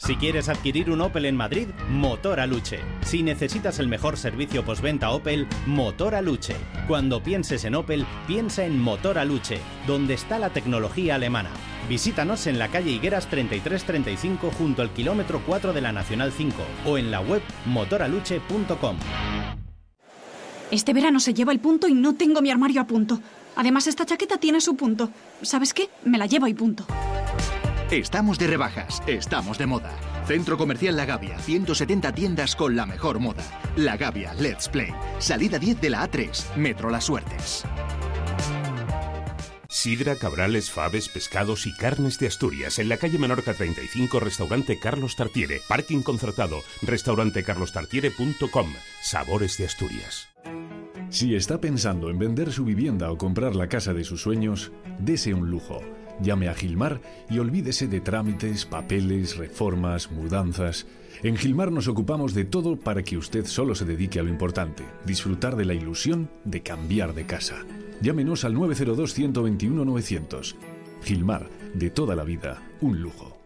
Si quieres adquirir un Opel en Madrid, Motor Aluche. Si necesitas el mejor servicio postventa Opel, Motor Aluche. Cuando pienses en Opel, piensa en Motor Aluche, donde está la tecnología alemana. Visítanos en la calle Higueras 3335 junto al kilómetro 4 de la Nacional 5 o en la web motoraluche.com. Este verano se lleva el punto y no tengo mi armario a punto. Además, esta chaqueta tiene su punto. ¿Sabes qué? Me la llevo y punto. Estamos de rebajas, estamos de moda. Centro Comercial La Gavia, 170 tiendas con la mejor moda. La Gavia, Let's Play. Salida 10 de la A3, Metro Las Suertes. Sidra, cabrales, faves, pescados y carnes de Asturias. En la calle Menorca 35, restaurante Carlos Tartiere. Parking concertado, restaurantecarlostartiere.com. Sabores de Asturias. Si está pensando en vender su vivienda o comprar la casa de sus sueños, dese un lujo. Llame a Gilmar y olvídese de trámites, papeles, reformas, mudanzas. En Gilmar nos ocupamos de todo para que usted solo se dedique a lo importante, disfrutar de la ilusión de cambiar de casa. Llámenos al 902-121-900. Gilmar, de toda la vida, un lujo.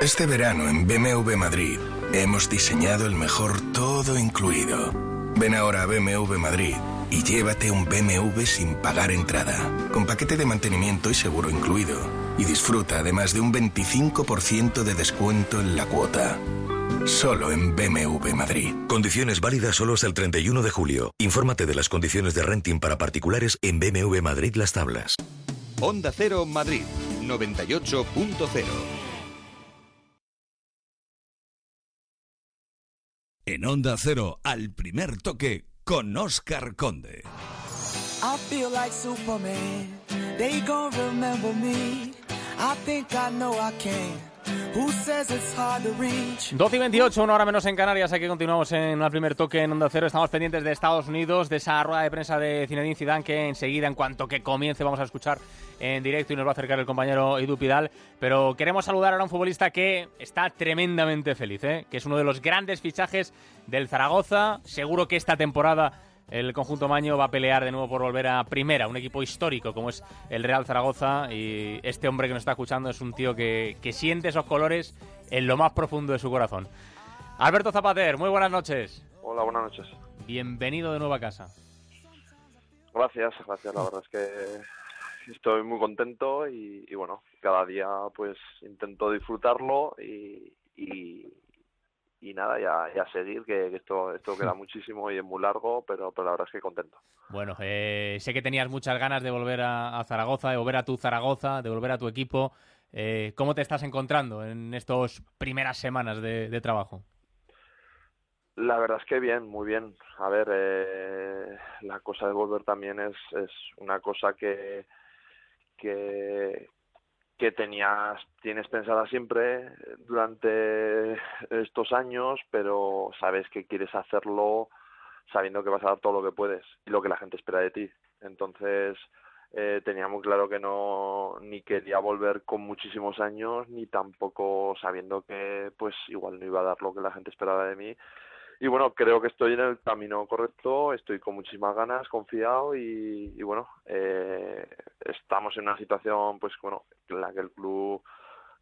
Este verano en BMW Madrid hemos diseñado el mejor todo incluido. Ven ahora a BMW Madrid y llévate un BMW sin pagar entrada, con paquete de mantenimiento y seguro incluido. Y disfruta además de un 25% de descuento en la cuota. Solo en BMW Madrid. Condiciones válidas solo hasta el 31 de julio. Infórmate de las condiciones de renting para particulares en BMW Madrid Las Tablas. Onda Cero Madrid 98.0 En Onda Cero, al primer toque, con Oscar Conde. I feel like Superman. They gon' remember me. I think I know I can. Who says it's hard to reach? 12 y 28, una hora menos en Canarias. Aquí continuamos en el primer toque en Onda Cero. Estamos pendientes de Estados Unidos, de esa rueda de prensa de Zinedine Zidane que enseguida, en cuanto que comience, vamos a escuchar en directo y nos va a acercar el compañero Edu Pidal. Pero queremos saludar a un futbolista que está tremendamente feliz, ¿eh? que es uno de los grandes fichajes del Zaragoza. Seguro que esta temporada el conjunto Maño va a pelear de nuevo por volver a primera, un equipo histórico como es el Real Zaragoza y este hombre que nos está escuchando es un tío que, que siente esos colores en lo más profundo de su corazón. Alberto Zapater, muy buenas noches. Hola, buenas noches. Bienvenido de nuevo a casa. Gracias, gracias. La verdad es que estoy muy contento y, y bueno, cada día pues intento disfrutarlo y, y, y nada, ya, ya seguir, que, que esto, esto queda muchísimo y es muy largo, pero, pero la verdad es que contento. Bueno, eh, sé que tenías muchas ganas de volver a, a, Zaragoza, de volver a tu Zaragoza, de volver a tu equipo. Eh, ¿Cómo te estás encontrando en estas primeras semanas de, de, trabajo? La verdad es que bien, muy bien. A ver, eh, la cosa de volver también es, es una cosa que, que, que tenías tienes pensada siempre durante estos años, pero sabes que quieres hacerlo sabiendo que vas a dar todo lo que puedes y lo que la gente espera de ti. Entonces eh, tenía muy claro que no ni quería volver con muchísimos años ni tampoco sabiendo que pues igual no iba a dar lo que la gente esperaba de mí y bueno, creo que estoy en el camino correcto, estoy con muchísimas ganas, confiado y, y bueno, eh, estamos en una situación pues bueno, en la que el club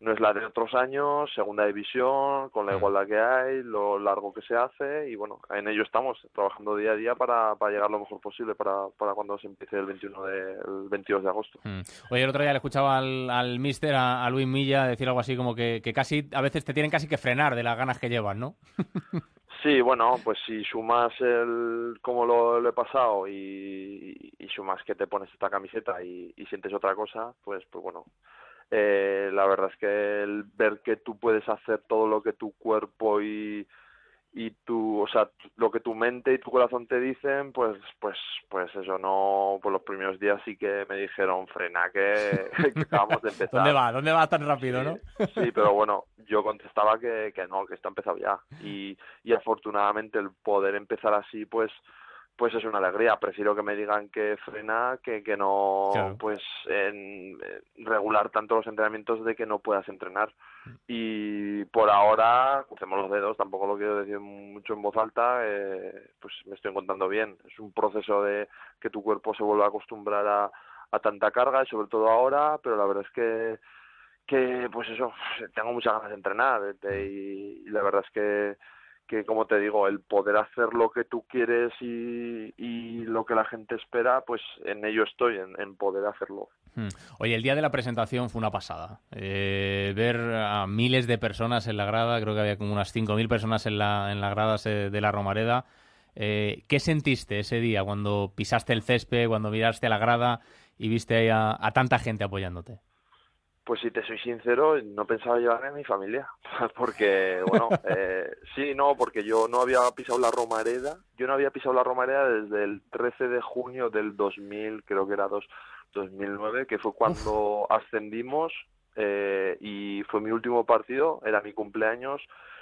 no es la de otros años, segunda división, con la igualdad que hay, lo largo que se hace y bueno, en ello estamos trabajando día a día para, para llegar lo mejor posible para, para cuando se empiece el 21 de, el 22 de agosto. Mm. Oye, el otro día le escuchaba al, al mister, a, Luis Milla, decir algo así como que, que casi a veces te tienen casi que frenar de las ganas que llevan, ¿no? Sí, bueno, pues si sumas el cómo lo, he pasado y, y, sumas que te pones esta camiseta y, sientes otra cosa, pues, pues bueno, eh, la verdad es que el ver que tú puedes hacer todo lo que tu cuerpo y, y tu, o sea, lo que tu mente y tu corazón te dicen, pues, pues, pues eso no, pues los primeros días sí que me dijeron frena que, que acabamos de empezar. ¿Dónde va? ¿Dónde va tan rápido, no? Sí, pero bueno, yo contestaba que, que no, que esto ha empezado ya y, y afortunadamente el poder empezar así, pues, pues es una alegría. Prefiero que me digan que frena que que no, pues, en, eh, regular tanto los entrenamientos de que no puedas entrenar. Mm. Y por ahora, crucemos los dedos, tampoco lo quiero decir mucho en voz alta, eh, pues me estoy encontrando bien. Es un proceso de que tu cuerpo se vuelva a acostumbrar a, a tanta carga y sobre todo ahora, pero la verdad es que que pues eso, tengo muchas ganas de entrenar mm. y la verdad es que que como te digo, el poder hacer lo que tú quieres y, y lo que la gente espera, pues en ello estoy, en, poder hacerlo. Hmm. Oye, el día de la presentación fue una pasada. Eh, ver a miles de personas en la grada, creo que había como unas 5.000 personas en la, en la grada de la Romareda. Eh, ¿Qué sentiste ese día cuando pisaste el césped, cuando miraste a la grada y viste ahí a tanta gente apoyándote? Pues si te soy sincero, no pensaba llevarme a mi familia, porque, bueno, eh, sí, no, porque yo no había pisado la Romareda, yo no había pisado la Romareda desde el 13 de junio del 2000, creo que era dos, 2009, que fue cuando ascendimos eh, y fue mi último partido, era mi cumpleaños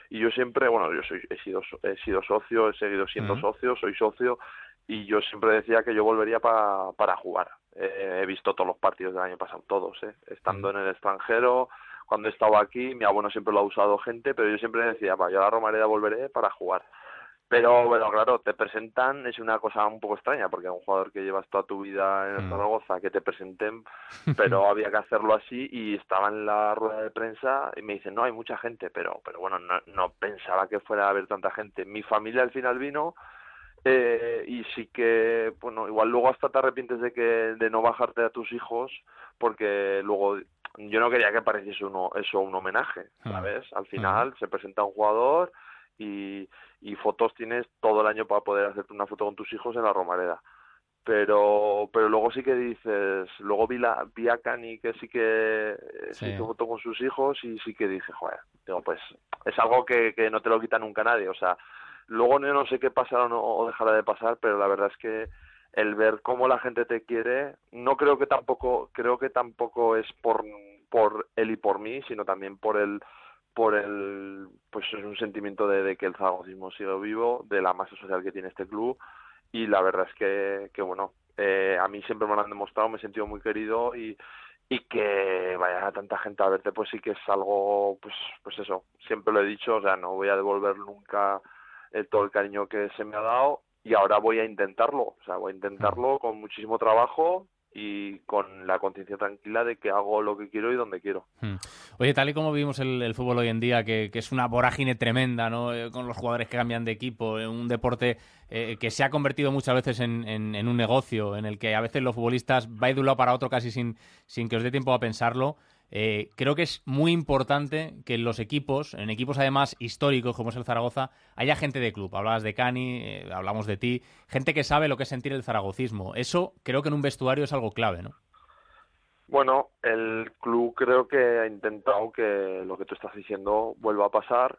y yo siempre, bueno, yo soy, he sido, he sido socio, he seguido siendo socio, soy socio y yo siempre decía que yo volvería para, para jugar. Eh, he visto todos los partidos del año pasado, todos, eh. estando en el extranjero, cuando he estado aquí, mi abuelo siempre lo ha usado gente, pero yo siempre decía, yo a la Romareda volveré para jugar. Pero bueno, claro, te presentan, es una cosa un poco extraña, porque un jugador que llevas toda tu vida en el mm. Zaragoza, que te presenten, pero había que hacerlo así y estaba en la rueda de prensa y me dicen, no, hay mucha gente, pero, pero bueno, no, no pensaba que fuera a haber tanta gente. Mi familia al final vino, eh, y sí que, bueno, igual luego hasta te arrepientes de que de no bajarte a tus hijos porque luego yo no quería que pareciese uno, eso un homenaje, ah. ¿sabes? Al final se presenta un jugador y, y fotos tienes todo el año para poder hacerte una foto con tus hijos en la Romareda. Pero pero luego sí que dices, luego vi, la, vi a Cani que sí que se hizo foto con sus hijos y sí que dije, joder, digo, pues es algo que, que no te lo quita nunca nadie, o sea, Luego yo no sé qué pasará o, no, o dejará de pasar, pero la verdad es que el ver cómo la gente te quiere, no creo que tampoco, creo que tampoco es por, por él y por mí, sino también por el, por el, pues es un sentimiento de, que el zaragocismo sigue vivo, de la masa social que tiene este club, y la verdad es que, bueno, eh, a mí siempre me lo han demostrado, me he sentido muy querido y, y que vaya tanta gente a verte, pues sí que es algo, pues, pues eso, siempre lo he dicho, o sea, no voy a devolver nunca todo el cariño que se me ha dado y ahora voy a intentarlo, o sea, voy a intentarlo con muchísimo trabajo y con la conciencia tranquila de que hago lo que quiero y donde quiero. Hmm. Oye, tal y como vivimos el, fútbol hoy en día, que, es una vorágine tremenda, ¿no? Eh, con los jugadores que cambian de equipo, en un deporte eh, que se ha convertido muchas veces en, en, un negocio, en el que a veces los futbolistas va de un lado para otro casi sin, sin que os dé tiempo a pensarlo. Eh, creo que es muy importante que en los equipos, en equipos además históricos como es el Zaragoza, haya gente de club. Hablabas de Cani, eh, hablamos de ti, gente que sabe lo que es sentir el zaragocismo. Eso creo que en un vestuario es algo clave, ¿no? Bueno, el club creo que ha intentado que lo que tú estás diciendo vuelva a pasar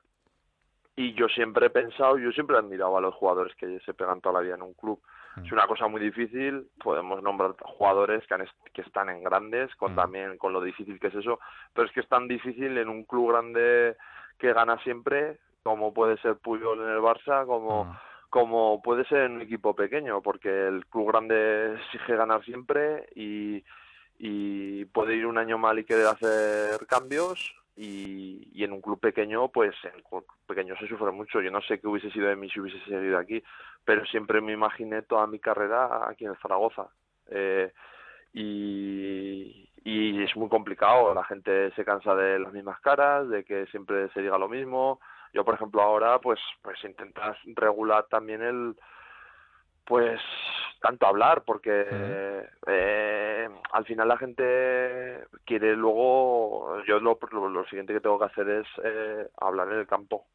y yo siempre he pensado, yo siempre he admirado a los jugadores que se pegan toda la vida en un club. Es una cosa muy difícil, podemos nombrar jugadores que, que están en grandes, con también con lo difícil que es eso, pero es que es tan difícil en un club grande que gana siempre, como puede ser Puyol en el Barça, como, como puede ser en un equipo pequeño, porque el club grande exige ganar siempre y, y puede ir un año mal y querer hacer cambios, y, y, en un club pequeño, pues en club pequeño se sufre mucho. Yo no sé qué hubiese sido de mí si hubiese seguido aquí, pero siempre me imaginé toda mi carrera aquí en Zaragoza. Eh, y, y es muy complicado, la gente se cansa de las mismas caras, de que siempre se diga lo mismo. Yo, por ejemplo, ahora pues pues intentas regular también el pues tanto hablar porque eh, al final la gente quiere luego yo lo, lo, siguiente que tengo que hacer es eh, hablar en el campo.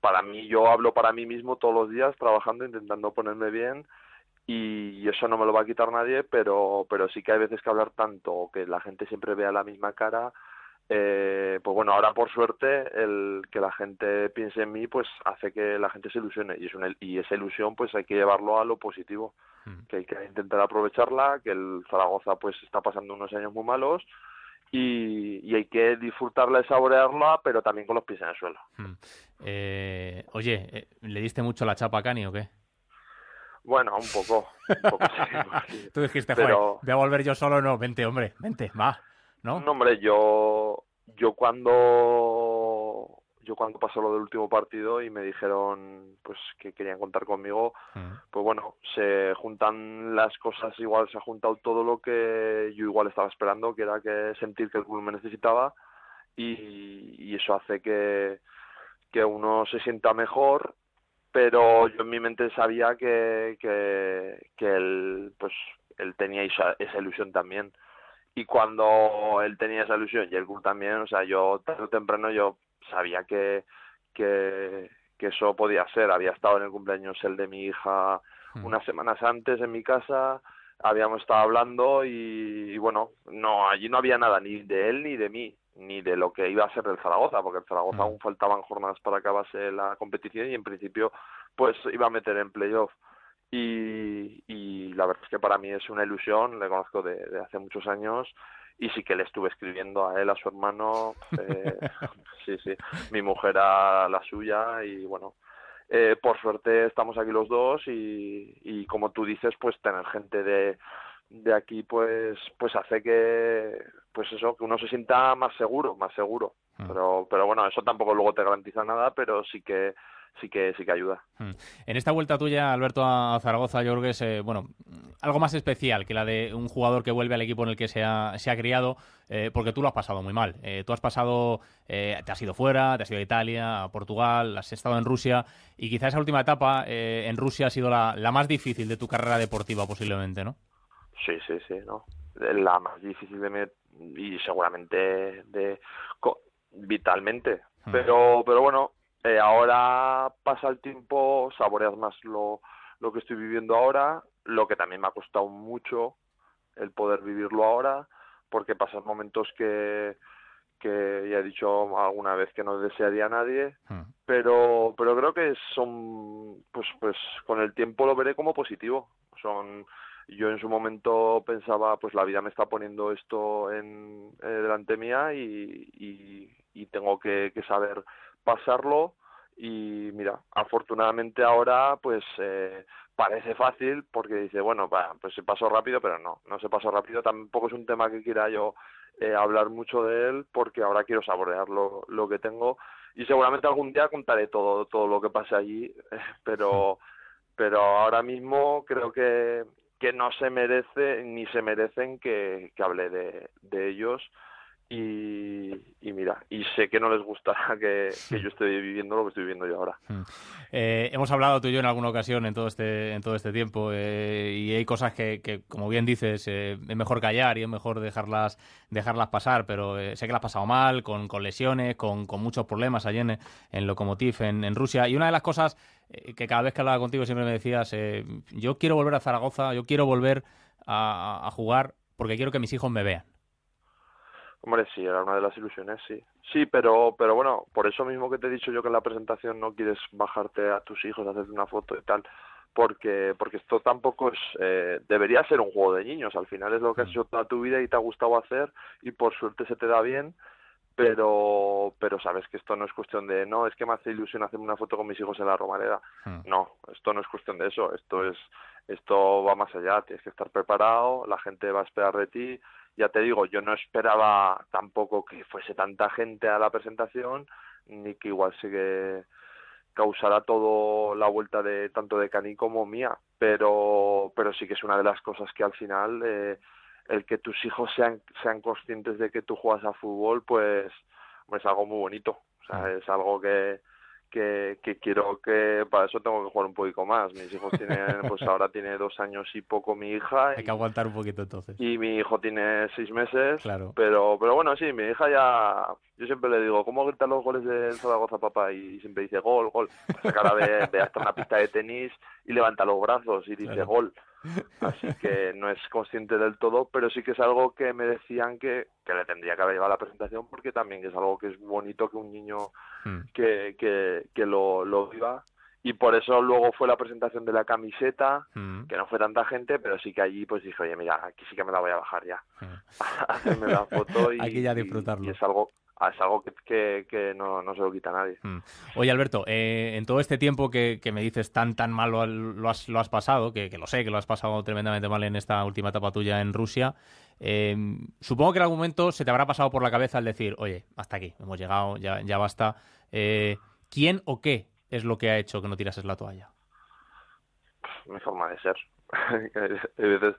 Para mí yo hablo para mí mismo todos los días trabajando intentando ponerme bien y eso no me lo va a quitar nadie, pero, pero sí que hay veces que hablar tanto, que la gente siempre vea la misma cara, eh, pues bueno, ahora por suerte el que la gente piense en mí, pues hace que la gente se ilusione y, es una, y esa ilusión pues hay que llevarlo a lo positivo, mm. que hay que intentar aprovecharla, que el Zaragoza pues está pasando unos años muy malos y, y, hay que disfrutarla y saborearla, pero también con los pies en el suelo. Mm. Eh, oye, eh, ¿le diste mucho la chapa a Cani o qué? Bueno, un poco. Un poco sí, Tú dijiste, pero... voy a volver yo solo, no, vente, hombre, vente, va, ¿no? No, hombre, yo, yo cuando yo cuando pasó lo del último partido y me dijeron pues que querían contar conmigo, mm. pues bueno, se juntan las cosas, igual se ha juntado todo lo que yo igual estaba esperando, que era que sentir que el club me necesitaba y, y eso hace que, que uno se sienta mejor pero yo en mi mente sabía que, que, que él, pues, él tenía esa, esa ilusión también. Y cuando él tenía esa ilusión y el club también, o sea, yo tarde o temprano yo sabía que, que, que eso podía ser. Había estado en el cumpleaños el de mi hija hmm. unas semanas antes en mi casa, habíamos estado hablando y, y, bueno, no, allí no había nada ni de él ni de mí ni de lo que iba a ser el Zaragoza, porque el Zaragoza mm. aún faltaban jornadas para acabarse la competición y en principio pues iba a meter en playoff. Y, y la verdad es que para mí es una ilusión, le conozco de, hace muchos años y sí que le estuve escribiendo a él, a su hermano, eh, sí, sí, mi mujer a la suya y bueno, eh, por suerte estamos aquí los dos y, y como tú dices, pues tener gente de, de aquí pues pues hace que pues eso que uno se sienta más seguro más seguro mm. pero pero bueno eso tampoco luego te garantiza nada pero sí que sí que sí que ayuda mm. en esta vuelta tuya Alberto a Zaragoza yo creo que es eh, bueno algo más especial que la de un jugador que vuelve al equipo en el que se ha, se ha criado eh, porque tú lo has pasado muy mal eh, tú has pasado te has ido fuera te has ido a Italia a Portugal has estado en Rusia y quizá esa última etapa en Rusia ha sido la, la más difícil de tu carrera deportiva posiblemente no Sí, sí, sí, ¿no? La más difícil de me... y seguramente de vitalmente. Hmm. Pero, pero bueno, eh, ahora pasa el tiempo, saboreas más lo, lo que estoy viviendo ahora, lo que también me ha costado mucho el poder vivirlo ahora, porque pasan momentos que, que ya he dicho alguna vez que no desearía a nadie, hmm. pero, pero creo que son, pues, pues con el tiempo lo veré como positivo. Son yo en su momento pensaba, pues la vida me está poniendo esto en, eh, delante mía y, y, y tengo que, que, saber pasarlo y mira, afortunadamente ahora pues eh, parece fácil porque dice, bueno, pues se pasó rápido, pero no, no se pasó rápido, tampoco es un tema que quiera yo eh, hablar mucho de él porque ahora quiero saborear lo, lo que tengo y seguramente algún día contaré todo, todo lo que pase allí, pero pero ahora mismo creo que, que no se merece ni se merecen que, que hable de, de ellos y, mira, y sé que no les gustará que, yo esté viviendo lo que estoy viviendo yo ahora. Hmm. Eh, hemos hablado tú y yo en alguna ocasión en todo este, en todo este tiempo eh, y hay cosas que, que como bien dices, eh, es mejor callar y es mejor dejarlas, dejarlas pasar, pero eh, sé que las has pasado mal, con, con lesiones, con, con, muchos problemas allí en, en Lokomotiv, en, en, Rusia. Y una de las cosas eh, que cada vez que hablaba contigo siempre me decías, yo quiero volver a Zaragoza, yo quiero volver a, a jugar porque quiero que mis hijos me vean. Hombre, sí, era una de las ilusiones, sí. Sí, pero, pero bueno, por eso mismo que te he dicho yo que en la presentación no quieres bajarte a tus hijos, hacerte una foto y tal, porque, porque esto tampoco es, eh, debería ser un juego de niños, al final es lo que has mm. hecho toda tu vida y te ha gustado hacer y por suerte se te da bien, pero, pero sabes que esto no es cuestión de, no, es que me hace ilusión hacerme una foto con mis hijos en la Romareda. Mm. No, esto no es cuestión de eso, esto es, esto va más allá, tienes que estar preparado, la gente va a esperar de ti, ya te digo, yo no esperaba tampoco que fuese tanta gente a la presentación, ni que igual se que causara todo la vuelta de tanto de Cani como mía, pero pero sí que es una de las cosas que al final eh, el que tus hijos sean, sean conscientes de que tú juegas a fútbol, pues, es algo muy bonito. O sea, es algo que, que, que quiero que para eso tengo que jugar un poquito más. Mis hijos tienen, pues ahora tiene dos años y poco mi hija. Hay que aguantar un poquito entonces. Y mi hijo tiene seis meses. Claro. Pero, pero bueno, sí, mi hija ya, yo siempre le digo, ¿cómo gritan los goles del Zaragoza, papá? Y siempre dice gol, gol. Esa cara ve, ve hasta una pista de tenis y levanta los brazos y dice Claro. gol. Así que no es consciente del todo, pero sí que es algo que me decían que, que le tendría que haber llevado a la presentación porque también es algo que es bonito que un niño Hmm. que, que, que lo, lo viva. Y por eso luego fue la presentación de la camiseta, Hmm. que no fue tanta gente, pero sí que allí pues dije, oye, mira, aquí sí que me la voy a bajar ya. Hacerme la foto y, Hay que ya y- disfrutarlo. y es algo, es algo que, que, que no, no se lo quita a nadie. Mm. Oye, Alberto, eh, en todo este tiempo que, que me dices tan tan mal lo, lo has, lo has pasado, que, que lo sé, que lo has pasado tremendamente mal en esta última etapa tuya en Rusia, eh, supongo que en algún momento se te habrá pasado por la cabeza el decir, oye, hasta aquí, hemos llegado, ya, ya basta. Eh, ¿Quién o qué es lo que ha hecho que no tirases la toalla? mi forma de ser. Hay veces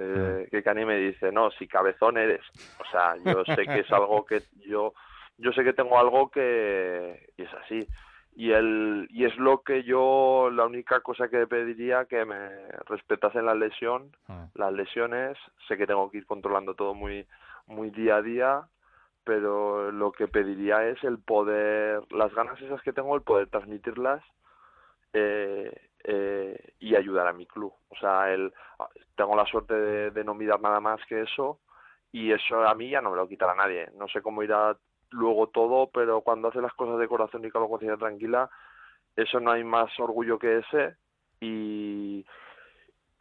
eh, que Cani me dice, no, si cabezón eres. O sea, yo sé que es algo que yo, yo sé que tengo algo que y es así. Y el, y es lo que yo, la única cosa que pediría que me respetasen la lesión, las lesiones. Sé que tengo que ir controlando todo muy, muy día a día, pero lo que pediría es el poder, las ganas esas que tengo, el poder transmitirlas eh, eh, y ayudar a mi club. O sea, el, tengo la suerte de, de no mirar nada más que eso y eso a mí ya no me lo quitará nadie. No sé cómo irá luego todo, pero cuando haces las cosas de corazón y con la conciencia tranquila, eso no hay más orgullo que ese y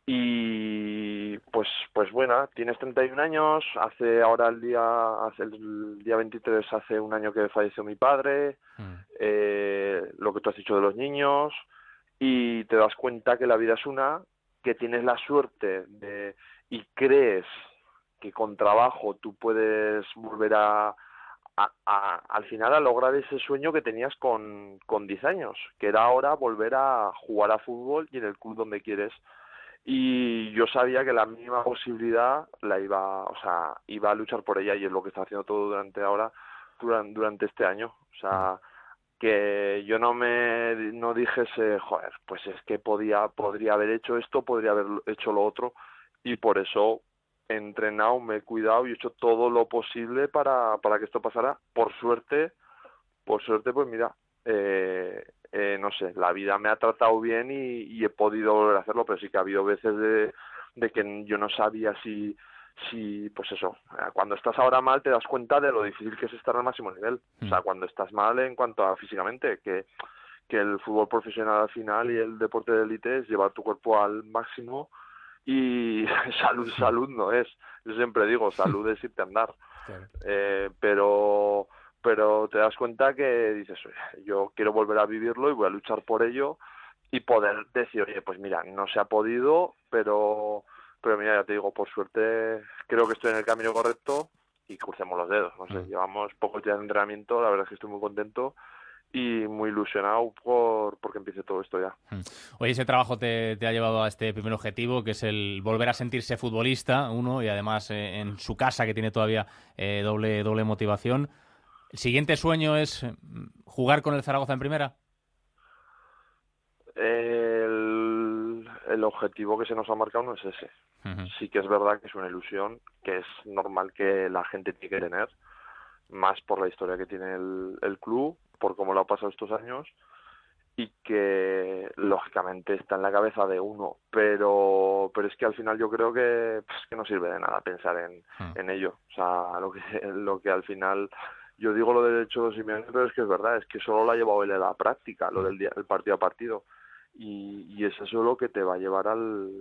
y pues pues bueno, tienes 31 años, hace ahora el día hace el día 23 hace un año que falleció mi padre, eh, lo que tú has dicho de los niños y te das cuenta que la vida es una, que tienes la suerte de y crees que con trabajo tú puedes volver a, al final a lograr ese sueño que tenías con, con 10 años, que era ahora volver a jugar a fútbol y en el club donde quieres. Y yo sabía que la mínima posibilidad la iba, o sea, iba a luchar por ella y es lo que está haciendo todo durante ahora, durante, durante este año. O sea, que yo no me no dijese, joder, pues es que podía podría haber hecho esto, podría haber hecho lo otro y por eso he entrenado, me he cuidado y he hecho todo lo posible para, para que esto pasara. Por suerte, por suerte, pues mira, eh, eh, no sé, la vida me ha tratado bien y, y he podido volver a hacerlo, pero sí que ha habido veces de, de que yo no sabía si, si, pues eso, cuando estás ahora mal te das cuenta de lo difícil que es estar al máximo nivel. O sea, cuando estás mal en cuanto a físicamente, que, que el fútbol profesional al final y el deporte de élite es llevar tu cuerpo al máximo y salud, salud no es. Yo siempre digo, salud es irte a andar. Eh, pero pero te das cuenta que dices, "Oye, yo quiero volver a vivirlo y voy a luchar por ello y poder decir, oye, pues mira, no se ha podido, pero pero mira, ya te digo, por suerte creo que estoy en el camino correcto y crucemos los dedos. No sé, llevamos pocos días de entrenamiento, la verdad es que estoy muy contento y muy ilusionado por porque empiece todo esto ya. Oye, ese trabajo te, te ha llevado a este primer objetivo, que es el volver a sentirse futbolista, uno, y además eh, en su casa, que tiene todavía eh, doble, doble motivación. ¿El siguiente sueño es mm, jugar con el Zaragoza en primera? El, el objetivo que se nos ha marcado no es ese. Sí que es verdad que es una ilusión, que es normal que la gente tiene que tener, más por la historia que tiene el, el club, por cómo lo ha pasado estos años, y que lógicamente está en la cabeza de uno, pero pero es que al final yo creo que, pues, que no sirve de nada pensar en, en ello. O sea, lo que, lo que al final yo digo lo del hecho de Simeone, pero es que es verdad, es que solo lo ha llevado él a la práctica, lo del día, el partido a partido. Y, y es eso lo que te va a llevar al,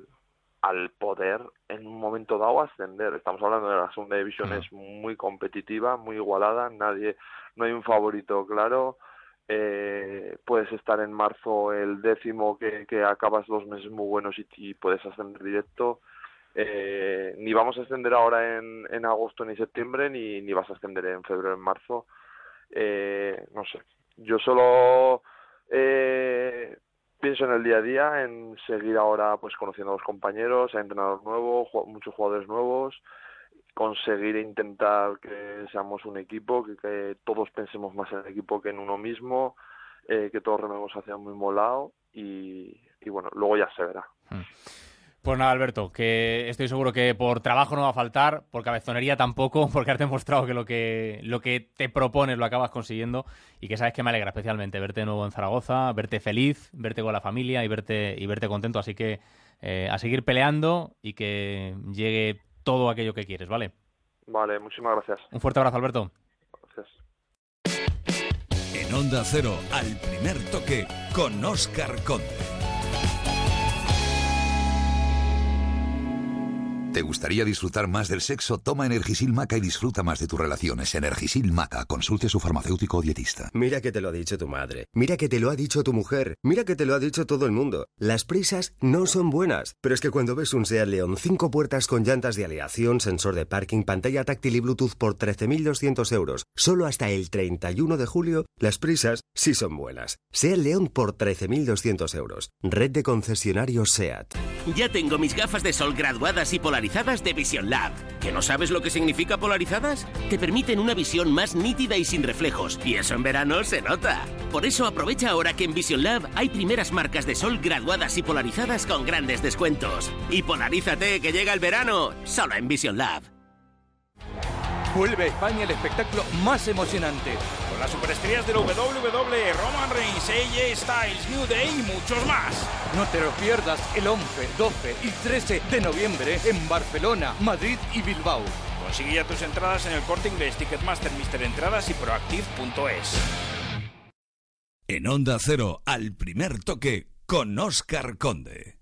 al poder en un momento dado ascender. Estamos hablando de la segunda división, es muy competitiva, muy igualada, nadie, no hay un favorito claro. Eh, puedes estar en marzo el décimo que, que acabas dos meses muy buenos y, y puedes ascender directo. Eh, ni vamos a ascender ahora en, en agosto ni septiembre, ni, ni vas a ascender en febrero en marzo. Eh, no sé, yo solo eh, pienso en el día a día, en seguir ahora pues conociendo a los compañeros, a entrenadores nuevos, muchos jugadores nuevos, conseguir e intentar que seamos un equipo, que, todos pensemos más en el equipo que en uno mismo, eh, que todos rememos hacia un mismo lado y, bueno, luego ya se verá. Hmm. Pues nada, Alberto, que estoy seguro que por trabajo no va a faltar, por cabezonería tampoco, porque has demostrado que lo que, lo que te propones lo acabas consiguiendo y que sabes que me alegra especialmente verte de nuevo en Zaragoza, verte feliz, verte con la familia y verte, y verte contento. Así que eh, a seguir peleando y que llegue todo aquello que quieres, ¿vale? Vale, muchísimas gracias. Un fuerte abrazo, Alberto. Gracias. En Onda Cero, al primer toque, con Oscar Conde. ¿Te gustaría disfrutar más del sexo? Toma Energisil Maca y disfruta más de tus relaciones. Energisil Maca. Consulte a su farmacéutico o dietista. Mira que te lo ha dicho tu madre. Mira que te lo ha dicho tu mujer. Mira que te lo ha dicho todo el mundo. Las prisas no son buenas. Pero es que cuando ves un SEAT León, cinco puertas con llantas de aleación, sensor de parking, pantalla táctil y Bluetooth por 13.200 euros, solo hasta el 31 de julio, las prisas sí son buenas. SEAT León por 13.200 euros. Red de concesionarios SEAT. Ya tengo mis gafas de sol graduadas y polarizadas polarizadas de Vision Lab. ¿Que no sabes lo que significa polarizadas? Te permiten una visión más nítida y sin reflejos, y eso en verano se nota. Por eso aprovecha ahora que en Vision Lab hay primeras marcas de sol graduadas y polarizadas con grandes descuentos. Y polarízate que llega el verano, solo en Vision Lab. Vuelve a España el espectáculo más emocionante. Con las superestrellas del WWE, Roman Reigns, AJ Styles, New Day y muchos más. No te lo pierdas el 11, 12 y 13 de noviembre en Barcelona, Madrid y Bilbao. Consigue ya tus entradas en el corte inglés, Ticketmaster, Mister Entradas y Proactive.es. En Onda Cero, al primer toque, con Oscar Conde.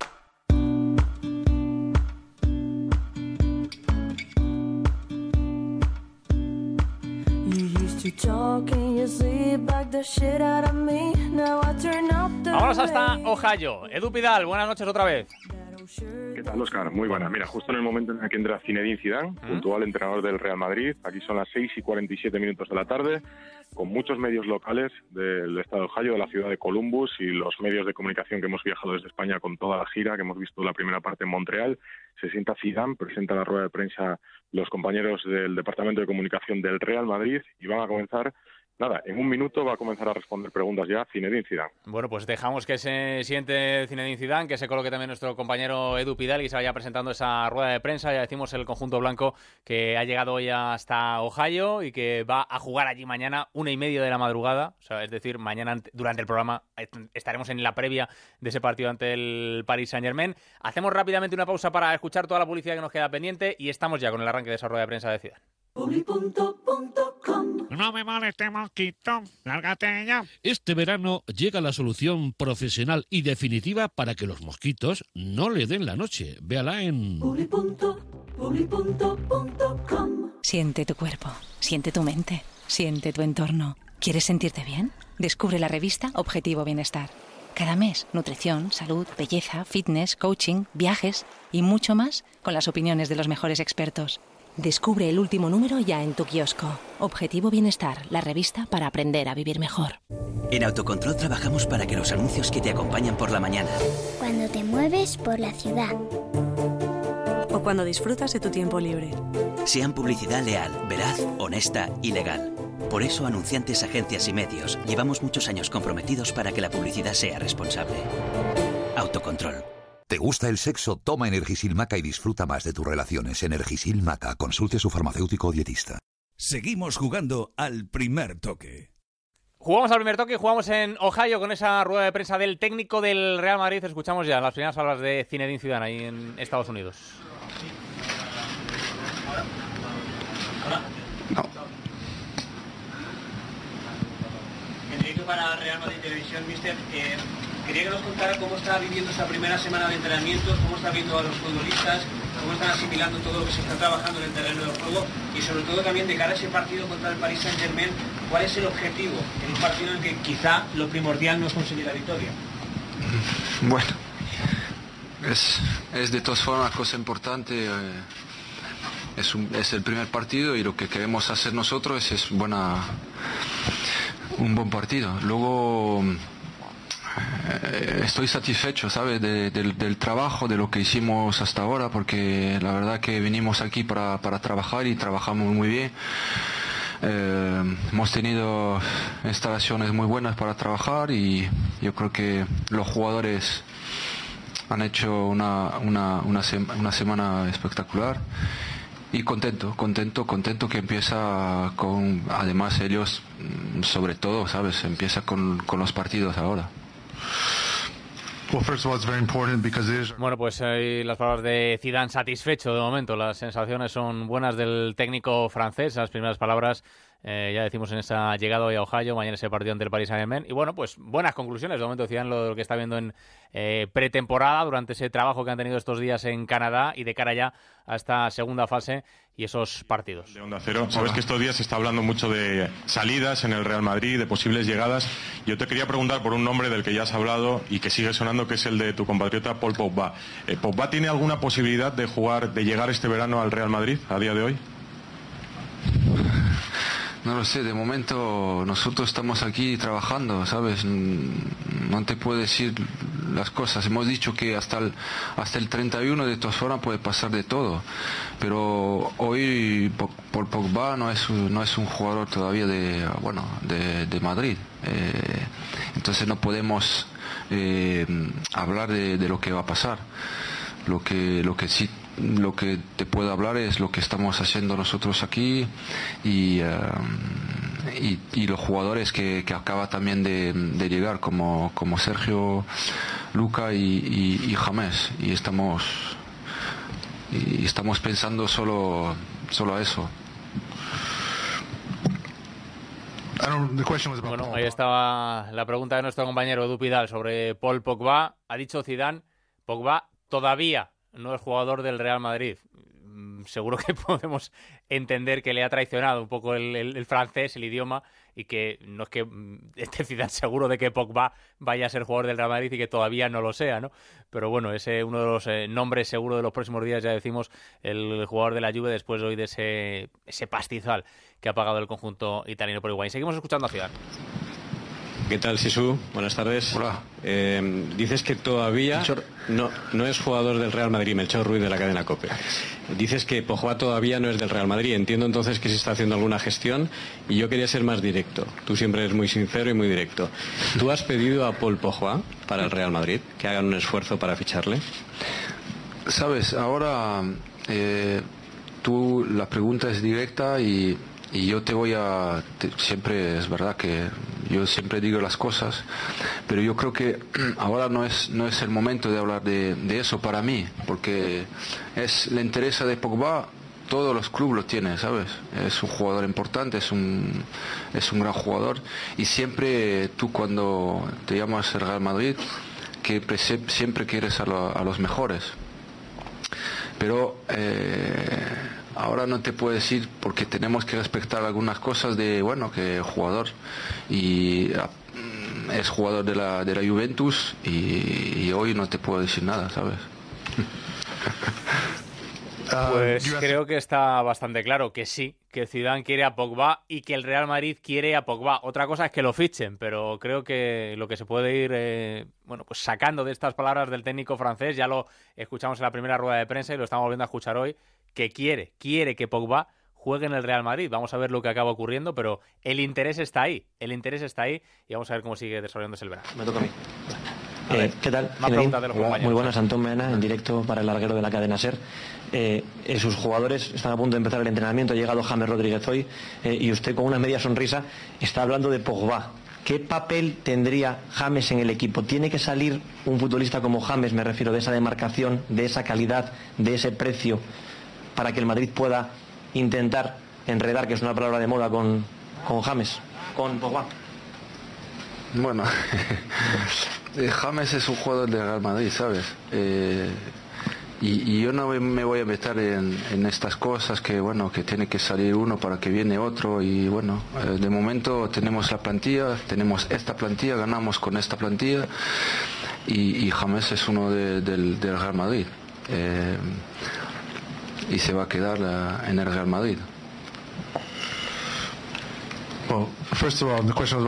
Vamos hasta Ohio. Edu Pidal, buenas noches otra vez. ¿Qué tal, Oscar? Muy buena. Mira, justo en el momento en el que entra Zinedine Zidane, ¿Mm? puntual entrenador del Real Madrid, aquí son las 6 y 47 minutos de la tarde, con muchos medios locales del estado de Ohio, de la ciudad de Columbus y los medios de comunicación que hemos viajado desde España con toda la gira, que hemos visto la primera parte en Montreal. Se sienta Zidane, presenta la rueda de prensa los compañeros del Departamento de Comunicación del Real Madrid y van a comenzar Nada, en un minuto va a comenzar a responder preguntas ya Zinedine Zidane. Bueno, pues dejamos que se siente Zinedine Zidane, que se coloque también nuestro compañero Edu Pidal y se vaya presentando esa rueda de prensa. Ya decimos el conjunto blanco que ha llegado hoy hasta Ohio y que va a jugar allí mañana una y media de la madrugada. O sea, es decir, mañana durante el programa estaremos en la previa de ese partido ante el Paris Saint Germain. Hacemos rápidamente una pausa para escuchar toda la publicidad que nos queda pendiente y estamos ya con el arranque de esa rueda de prensa de Zidane. No me vale este mosquito, lárgate ya. Este verano llega la solución profesional y definitiva para que los mosquitos no le den la noche. Véala en... Siente tu cuerpo, siente tu mente, siente tu entorno. ¿Quieres sentirte bien? Descubre la revista Objetivo Bienestar. Cada mes, nutrición, salud, belleza, fitness, coaching, viajes y mucho más con las opiniones de los mejores expertos. Descubre el último número ya en tu kiosco. Objetivo Bienestar, la revista para aprender a vivir mejor. En Autocontrol trabajamos para que los anuncios que te acompañan por la mañana. Cuando te mueves por la ciudad. O cuando disfrutas de tu tiempo libre. Sean publicidad leal, veraz, honesta y legal. Por eso, anunciantes, agencias y medios, llevamos muchos años comprometidos para que la publicidad sea responsable. Autocontrol. ¿Te gusta el sexo? Toma Energisil Maca y disfruta más de tus relaciones. Energisil Maca. Consulte a su farmacéutico o dietista. Seguimos jugando al primer toque. Jugamos al primer toque, jugamos en Ohio con esa rueda de prensa del técnico del Real Madrid. Escuchamos ya las primeras palabras de Zinedine Zidane ahí en Estados Unidos. No. Para Real Madrid Televisión, mister, eh, Quería que nos contara cómo está viviendo esta primera semana de entrenamientos, cómo está viendo a los futbolistas, cómo están asimilando todo lo que se está trabajando en el terreno del juego y sobre todo también de cara a ese partido contra el Paris Saint Germain, ¿cuál es el objetivo en un partido en el que quizá lo primordial no es conseguir la victoria? Bueno, es, de todas formas cosa importante. Eh, es, es, el primer partido y lo que queremos hacer nosotros es, buena, un buen partido. Luego estoy satisfecho, ¿sabes? del, trabajo, de lo que hicimos hasta ahora, porque la verdad que venimos aquí para, trabajar y trabajamos muy bien. Eh, hemos tenido instalaciones muy buenas para trabajar y yo creo que los jugadores han hecho una, una, una semana espectacular y contento, contento, contento que empieza con, además ellos, mm, sobre todo, ¿sabes? Empieza con los partidos ahora. Bueno, pues las palabras de Zidane satisfecho de momento. Las sensaciones son buenas del técnico francés. Las primeras palabras eh, ya decimos en esa llegada hoy a Ohio, mañana ese partido ante el Paris Saint-Germain. Y bueno, pues buenas conclusiones. De momento decían lo, lo que está viendo en eh, pretemporada durante ese trabajo que han tenido estos días en Canadá y de cara ya a esta segunda fase y esos partidos. De Cero, sabes que estos días se está hablando mucho de salidas en el Real Madrid, de posibles llegadas. Yo te quería preguntar por un nombre del que ya has hablado y que sigue sonando, que es el de tu compatriota Paul Pogba. Eh, ¿Pogba tiene alguna posibilidad de jugar, de llegar este verano al Real Madrid a día de hoy? No lo sé, de momento nosotros estamos aquí trabajando, ¿sabes? No te puedo decir las cosas. Hemos dicho que hasta el, hasta el 31 de todas formas puede pasar de todo. Pero hoy por Pogba no es, no es un jugador todavía de, bueno, de, Madrid. Eh, entonces no podemos eh, hablar de, de, lo que va a pasar. Lo que, lo que sí lo que te puedo hablar es lo que estamos haciendo nosotros aquí y, eh, y, los jugadores que, que acaba también de, llegar como, como Sergio, Luca y, y, James y estamos y estamos pensando solo solo a eso. Bueno, ahí estaba la pregunta de nuestro compañero Edu Pidal sobre Paul Pogba. Ha dicho Zidane, Pogba todavía no es jugador del Real Madrid. Mm, seguro que podemos entender que le ha traicionado un poco el, francés, el idioma, y que no es que mm, esté Zidane seguro de que Pogba vaya a ser jugador del Real Madrid y que todavía no lo sea, ¿no? Pero bueno, ese uno de los eh, nombres seguro de los próximos días, ya decimos, el jugador de la Juve después hoy de ese, ese pastizal que ha pagado el conjunto italiano por igual. Y seguimos escuchando a Zidane. ¿Qué tal, Sisu? Buenas tardes. Hola. Eh, dices que todavía no, no es jugador del Real Madrid, Melchor Ruiz de la cadena COPE. Dices que Pogba todavía no es del Real Madrid. Entiendo entonces que se está haciendo alguna gestión y yo quería ser más directo. Tú siempre eres muy sincero y muy directo. ¿Tú has pedido a Paul Pogba para el Real Madrid que hagan un esfuerzo para ficharle? Sabes, ahora eh, tú la pregunta es directa y y yo te voy a siempre es verdad que yo siempre digo las cosas pero yo creo que ahora no es no es el momento de hablar de, eso para mí porque es la interés de Pogba todos los clubes lo tienen sabes es un jugador importante es un es un gran jugador. Y siempre tú cuando te llamas Real Madrid que siempre quieres a, a los mejores. Pero eh, Ahora no te puedo decir porque tenemos que respetar algunas cosas de, bueno, que jugador y ah, es jugador de la, de la Juventus y, hoy no te puedo decir nada, ¿sabes? Ah, pues creo que está bastante claro que sí, que Zidane quiere a Pogba y que el Real Madrid quiere a Pogba. Otra cosa es que lo fichen, pero creo que lo que se puede ir eh, bueno, pues sacando de estas palabras del técnico francés, ya lo escuchamos en la primera rueda de prensa y lo estamos volviendo a escuchar hoy, que quiere, quiere que Pogba juegue en el Real Madrid. Vamos a ver lo que acaba ocurriendo, pero el interés está ahí, el interés está ahí y vamos a ver cómo sigue desarrollándose el verano. Me toca a mí. Eh, ¿Qué tal? Muy buenas, Antón Mena, en directo para el larguero de la cadena SER. Eh, eh, sus jugadores están a punto de empezar el entrenamiento, ha llegado James Rodríguez hoy y usted con una media sonrisa está hablando de Pogba. ¿Qué papel tendría James en el equipo? ¿Tiene que salir un futbolista como James, me refiero, de esa demarcación, de esa calidad, de ese precio, para que el Madrid pueda intentar enredar, que es una palabra de moda, con, con James, con Pogba? Bueno, eh, James es un jugador de Real Madrid, ¿sabes? Eh, y, yo no me voy a meter en, estas cosas que, bueno, que tiene que salir uno para que viene otro. Y bueno, eh, de momento tenemos la plantilla, tenemos esta plantilla, ganamos con esta plantilla. Y, James es uno del, del Real Madrid y se va a quedar en el Real Madrid.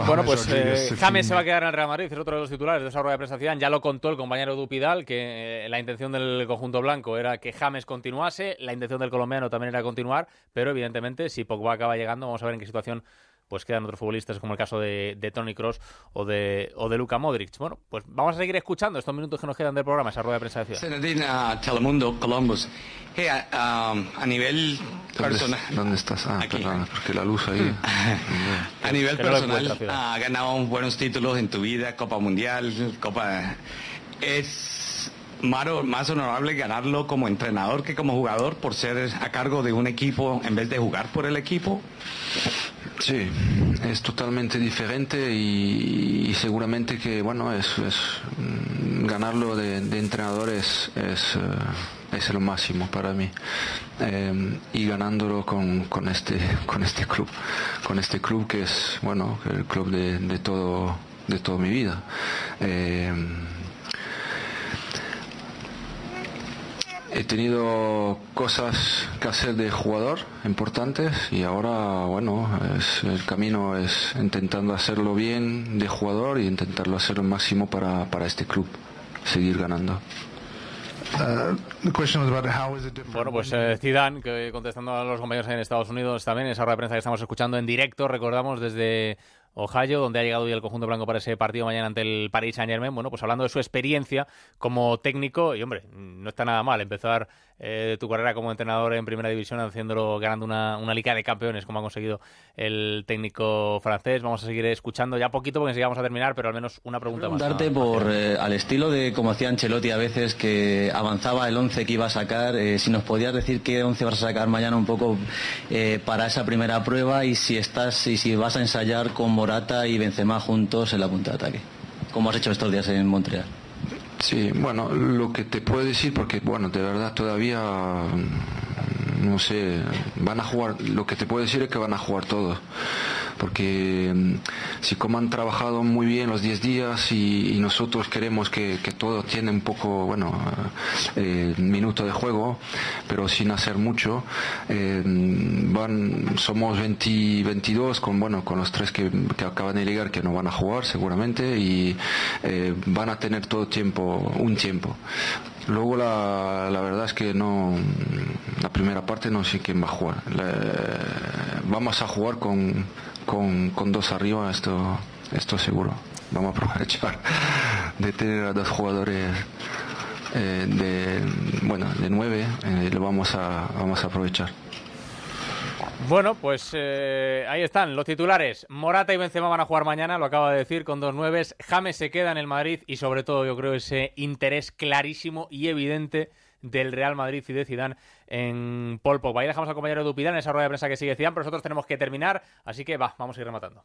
Bueno, pues eh, James se va a quedar en el Real Madrid, es otro de los titulares de esa rueda de prensa. Ya lo contó el compañero Dupidal, que eh, la intención del conjunto blanco era que James continuase, la intención del colombiano también era continuar, pero evidentemente si Pogba acaba llegando, vamos a ver en qué situación pues quedan otros futbolistas como el caso de, de Tony Cross o de, o de Luka Modric. Bueno, pues vamos a seguir escuchando estos minutos que nos quedan del programa, esa rueda de prensa de ciudad. Senadina, Telemundo, Columbus. Hey, um, a nivel personal... ¿Dónde estás? Ah, Aquí. perdón, porque la luz ahí... a nivel no personal, Ciudad. ha ganado buenos títulos en tu vida, Copa Mundial, Copa... Es más, honorable ganarlo como entrenador que como jugador por ser a cargo de un equipo en vez de jugar por el equipo. Sí, es totalmente diferente y, y seguramente que, bueno, es, es, mm, ganarlo de, de entrenador es, es, eh, es lo máximo para mí. Eh, y ganándolo con, con, este, con este club, con este club que es, bueno, el club de, de todo, de toda mi vida. Eh, He tenido cosas que hacer de jugador importantes y ahora, bueno, es- el camino es intentando hacerlo bien de jugador y intentarlo hacer lo máximo para, para este club, seguir ganando. Bueno, pues eh, Zidane, que contestando a los compañeros en Estados Unidos también, esa rueda de prensa que estamos escuchando en directo, recordamos desde Ohio, donde ha llegado hoy el conjunto blanco para ese partido mañana ante el Paris Saint Germain. Bueno, pues hablando de su experiencia como técnico, y hombre, no está nada mal empezar eh, tu carrera como entrenador en primera división haciéndolo, ganando una, una Liga de Campeones, como ha conseguido el técnico francés. Vamos a seguir escuchando ya poquito porque enseguida vamos a terminar, pero al menos una pregunta más. Preguntarte por eh, al estilo de como hacía Ancelotti a veces que avanzaba el 11 que iba a sacar, eh, si nos podías decir qué 11 vas a sacar mañana un poco eh, para esa primera prueba y si estás y si vas a ensayar con Morata y Benzema juntos en la punta de ataque, como has hecho estos días en Montreal. Sí, bueno, lo que te puedo decir, porque bueno, de verdad todavía, no sé, van a jugar, lo que te puedo decir es que van a jugar todos, porque mm, si como han trabajado muy bien los 10 días y, nosotros queremos que, que todo tiene un poco, bueno, eh, minuto de juego, pero sin hacer mucho, eh, van, somos 20, 22 con, bueno, con los tres que, que acaban de llegar que no van a jugar seguramente y eh, van a tener todo tiempo, un tiempo. Luego la, la verdad es que no, la primera parte no sé quién va a jugar. Vamos a jugar con, con, con dos arriba, esto, esto seguro. Vamos a aprovechar de tener a dos jugadores eh, de, bueno, de nueve, eh, lo vamos a, vamos a aprovechar. Bueno, pues eh, ahí están los titulares. Morata y Benzema van a jugar mañana, lo acaba de decir, con dos nueves. James se queda en el Madrid y sobre todo yo creo ese interés clarísimo y evidente del Real Madrid y de Zidane en Pogba. Ahí dejamos al compañero Dupidán en esa rueda de prensa que sigue Zidane, pero nosotros tenemos que terminar, así que va, vamos a ir rematando.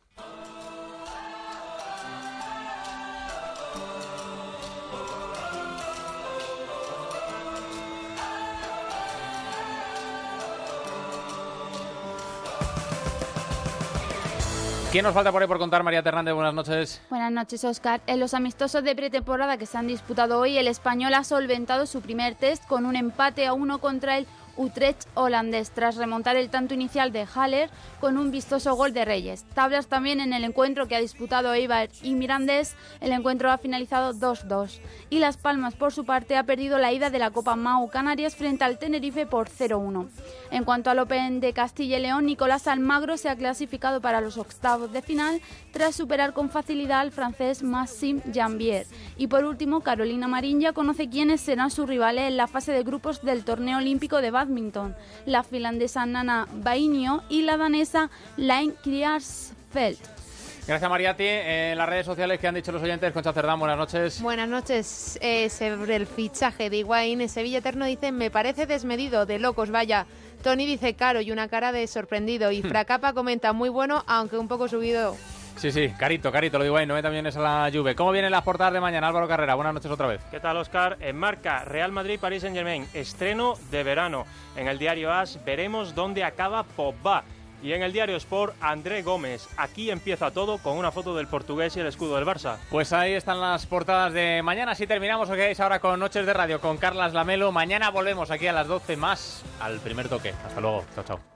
¿Quién nos falta por ahí por contar, María Hernández? Buenas noches. Buenas noches, Oscar. En los amistosos de pretemporada que se han disputado hoy, el español ha solventado su primer test con un empate a uno contra el Utrecht holandés, tras remontar el tanto inicial de Haller con un vistoso gol de Reyes. Tablas también en el encuentro que ha disputado Eibar y Mirandés. El encuentro ha finalizado 2-2. Y Las Palmas, por su parte, ha perdido la ida de la Copa Mau Canarias frente al Tenerife por 0-1. En cuanto al Open de Castilla y León, Nicolás Almagro se ha clasificado para los octavos de final tras superar con facilidad al francés Maxime Jambier. Y por último, Carolina Marín ya conoce quiénes serán sus rivales en la fase de grupos del torneo olímpico de badminton, la finlandesa Nana Bainio y la danesa Lain Kriarsfeldt. Gracias, Mariati. En las redes sociales que han dicho los oyentes, Concha Cerdán, buenas noches. Buenas noches. Eh, sobre el fichaje de Higuaín, Sevilla Eterno dice, me parece desmedido, de locos, vaya. Tony dice caro y una cara de sorprendido. Y Fracapa comenta, muy bueno, aunque un poco subido. Sí, sí, carito, carito, lo digo ahí, 90 millones a la Juve. ¿Cómo vienen las portadas de mañana, Álvaro Carrera? Buenas noches otra vez. ¿Qué tal, Oscar? En marca, Real Madrid, París Saint Germain, estreno de verano. En el diario AS veremos dónde acaba Pogba. Y en el diario Sport, André Gómez. Aquí empieza todo con una foto del portugués y el escudo del Barça. Pues ahí están las portadas de mañana. Si terminamos, os quedáis ahora con Noches de Radio con Carlas Lamelo. Mañana volvemos aquí a las 12 más al primer toque. Hasta luego. Chao, chao.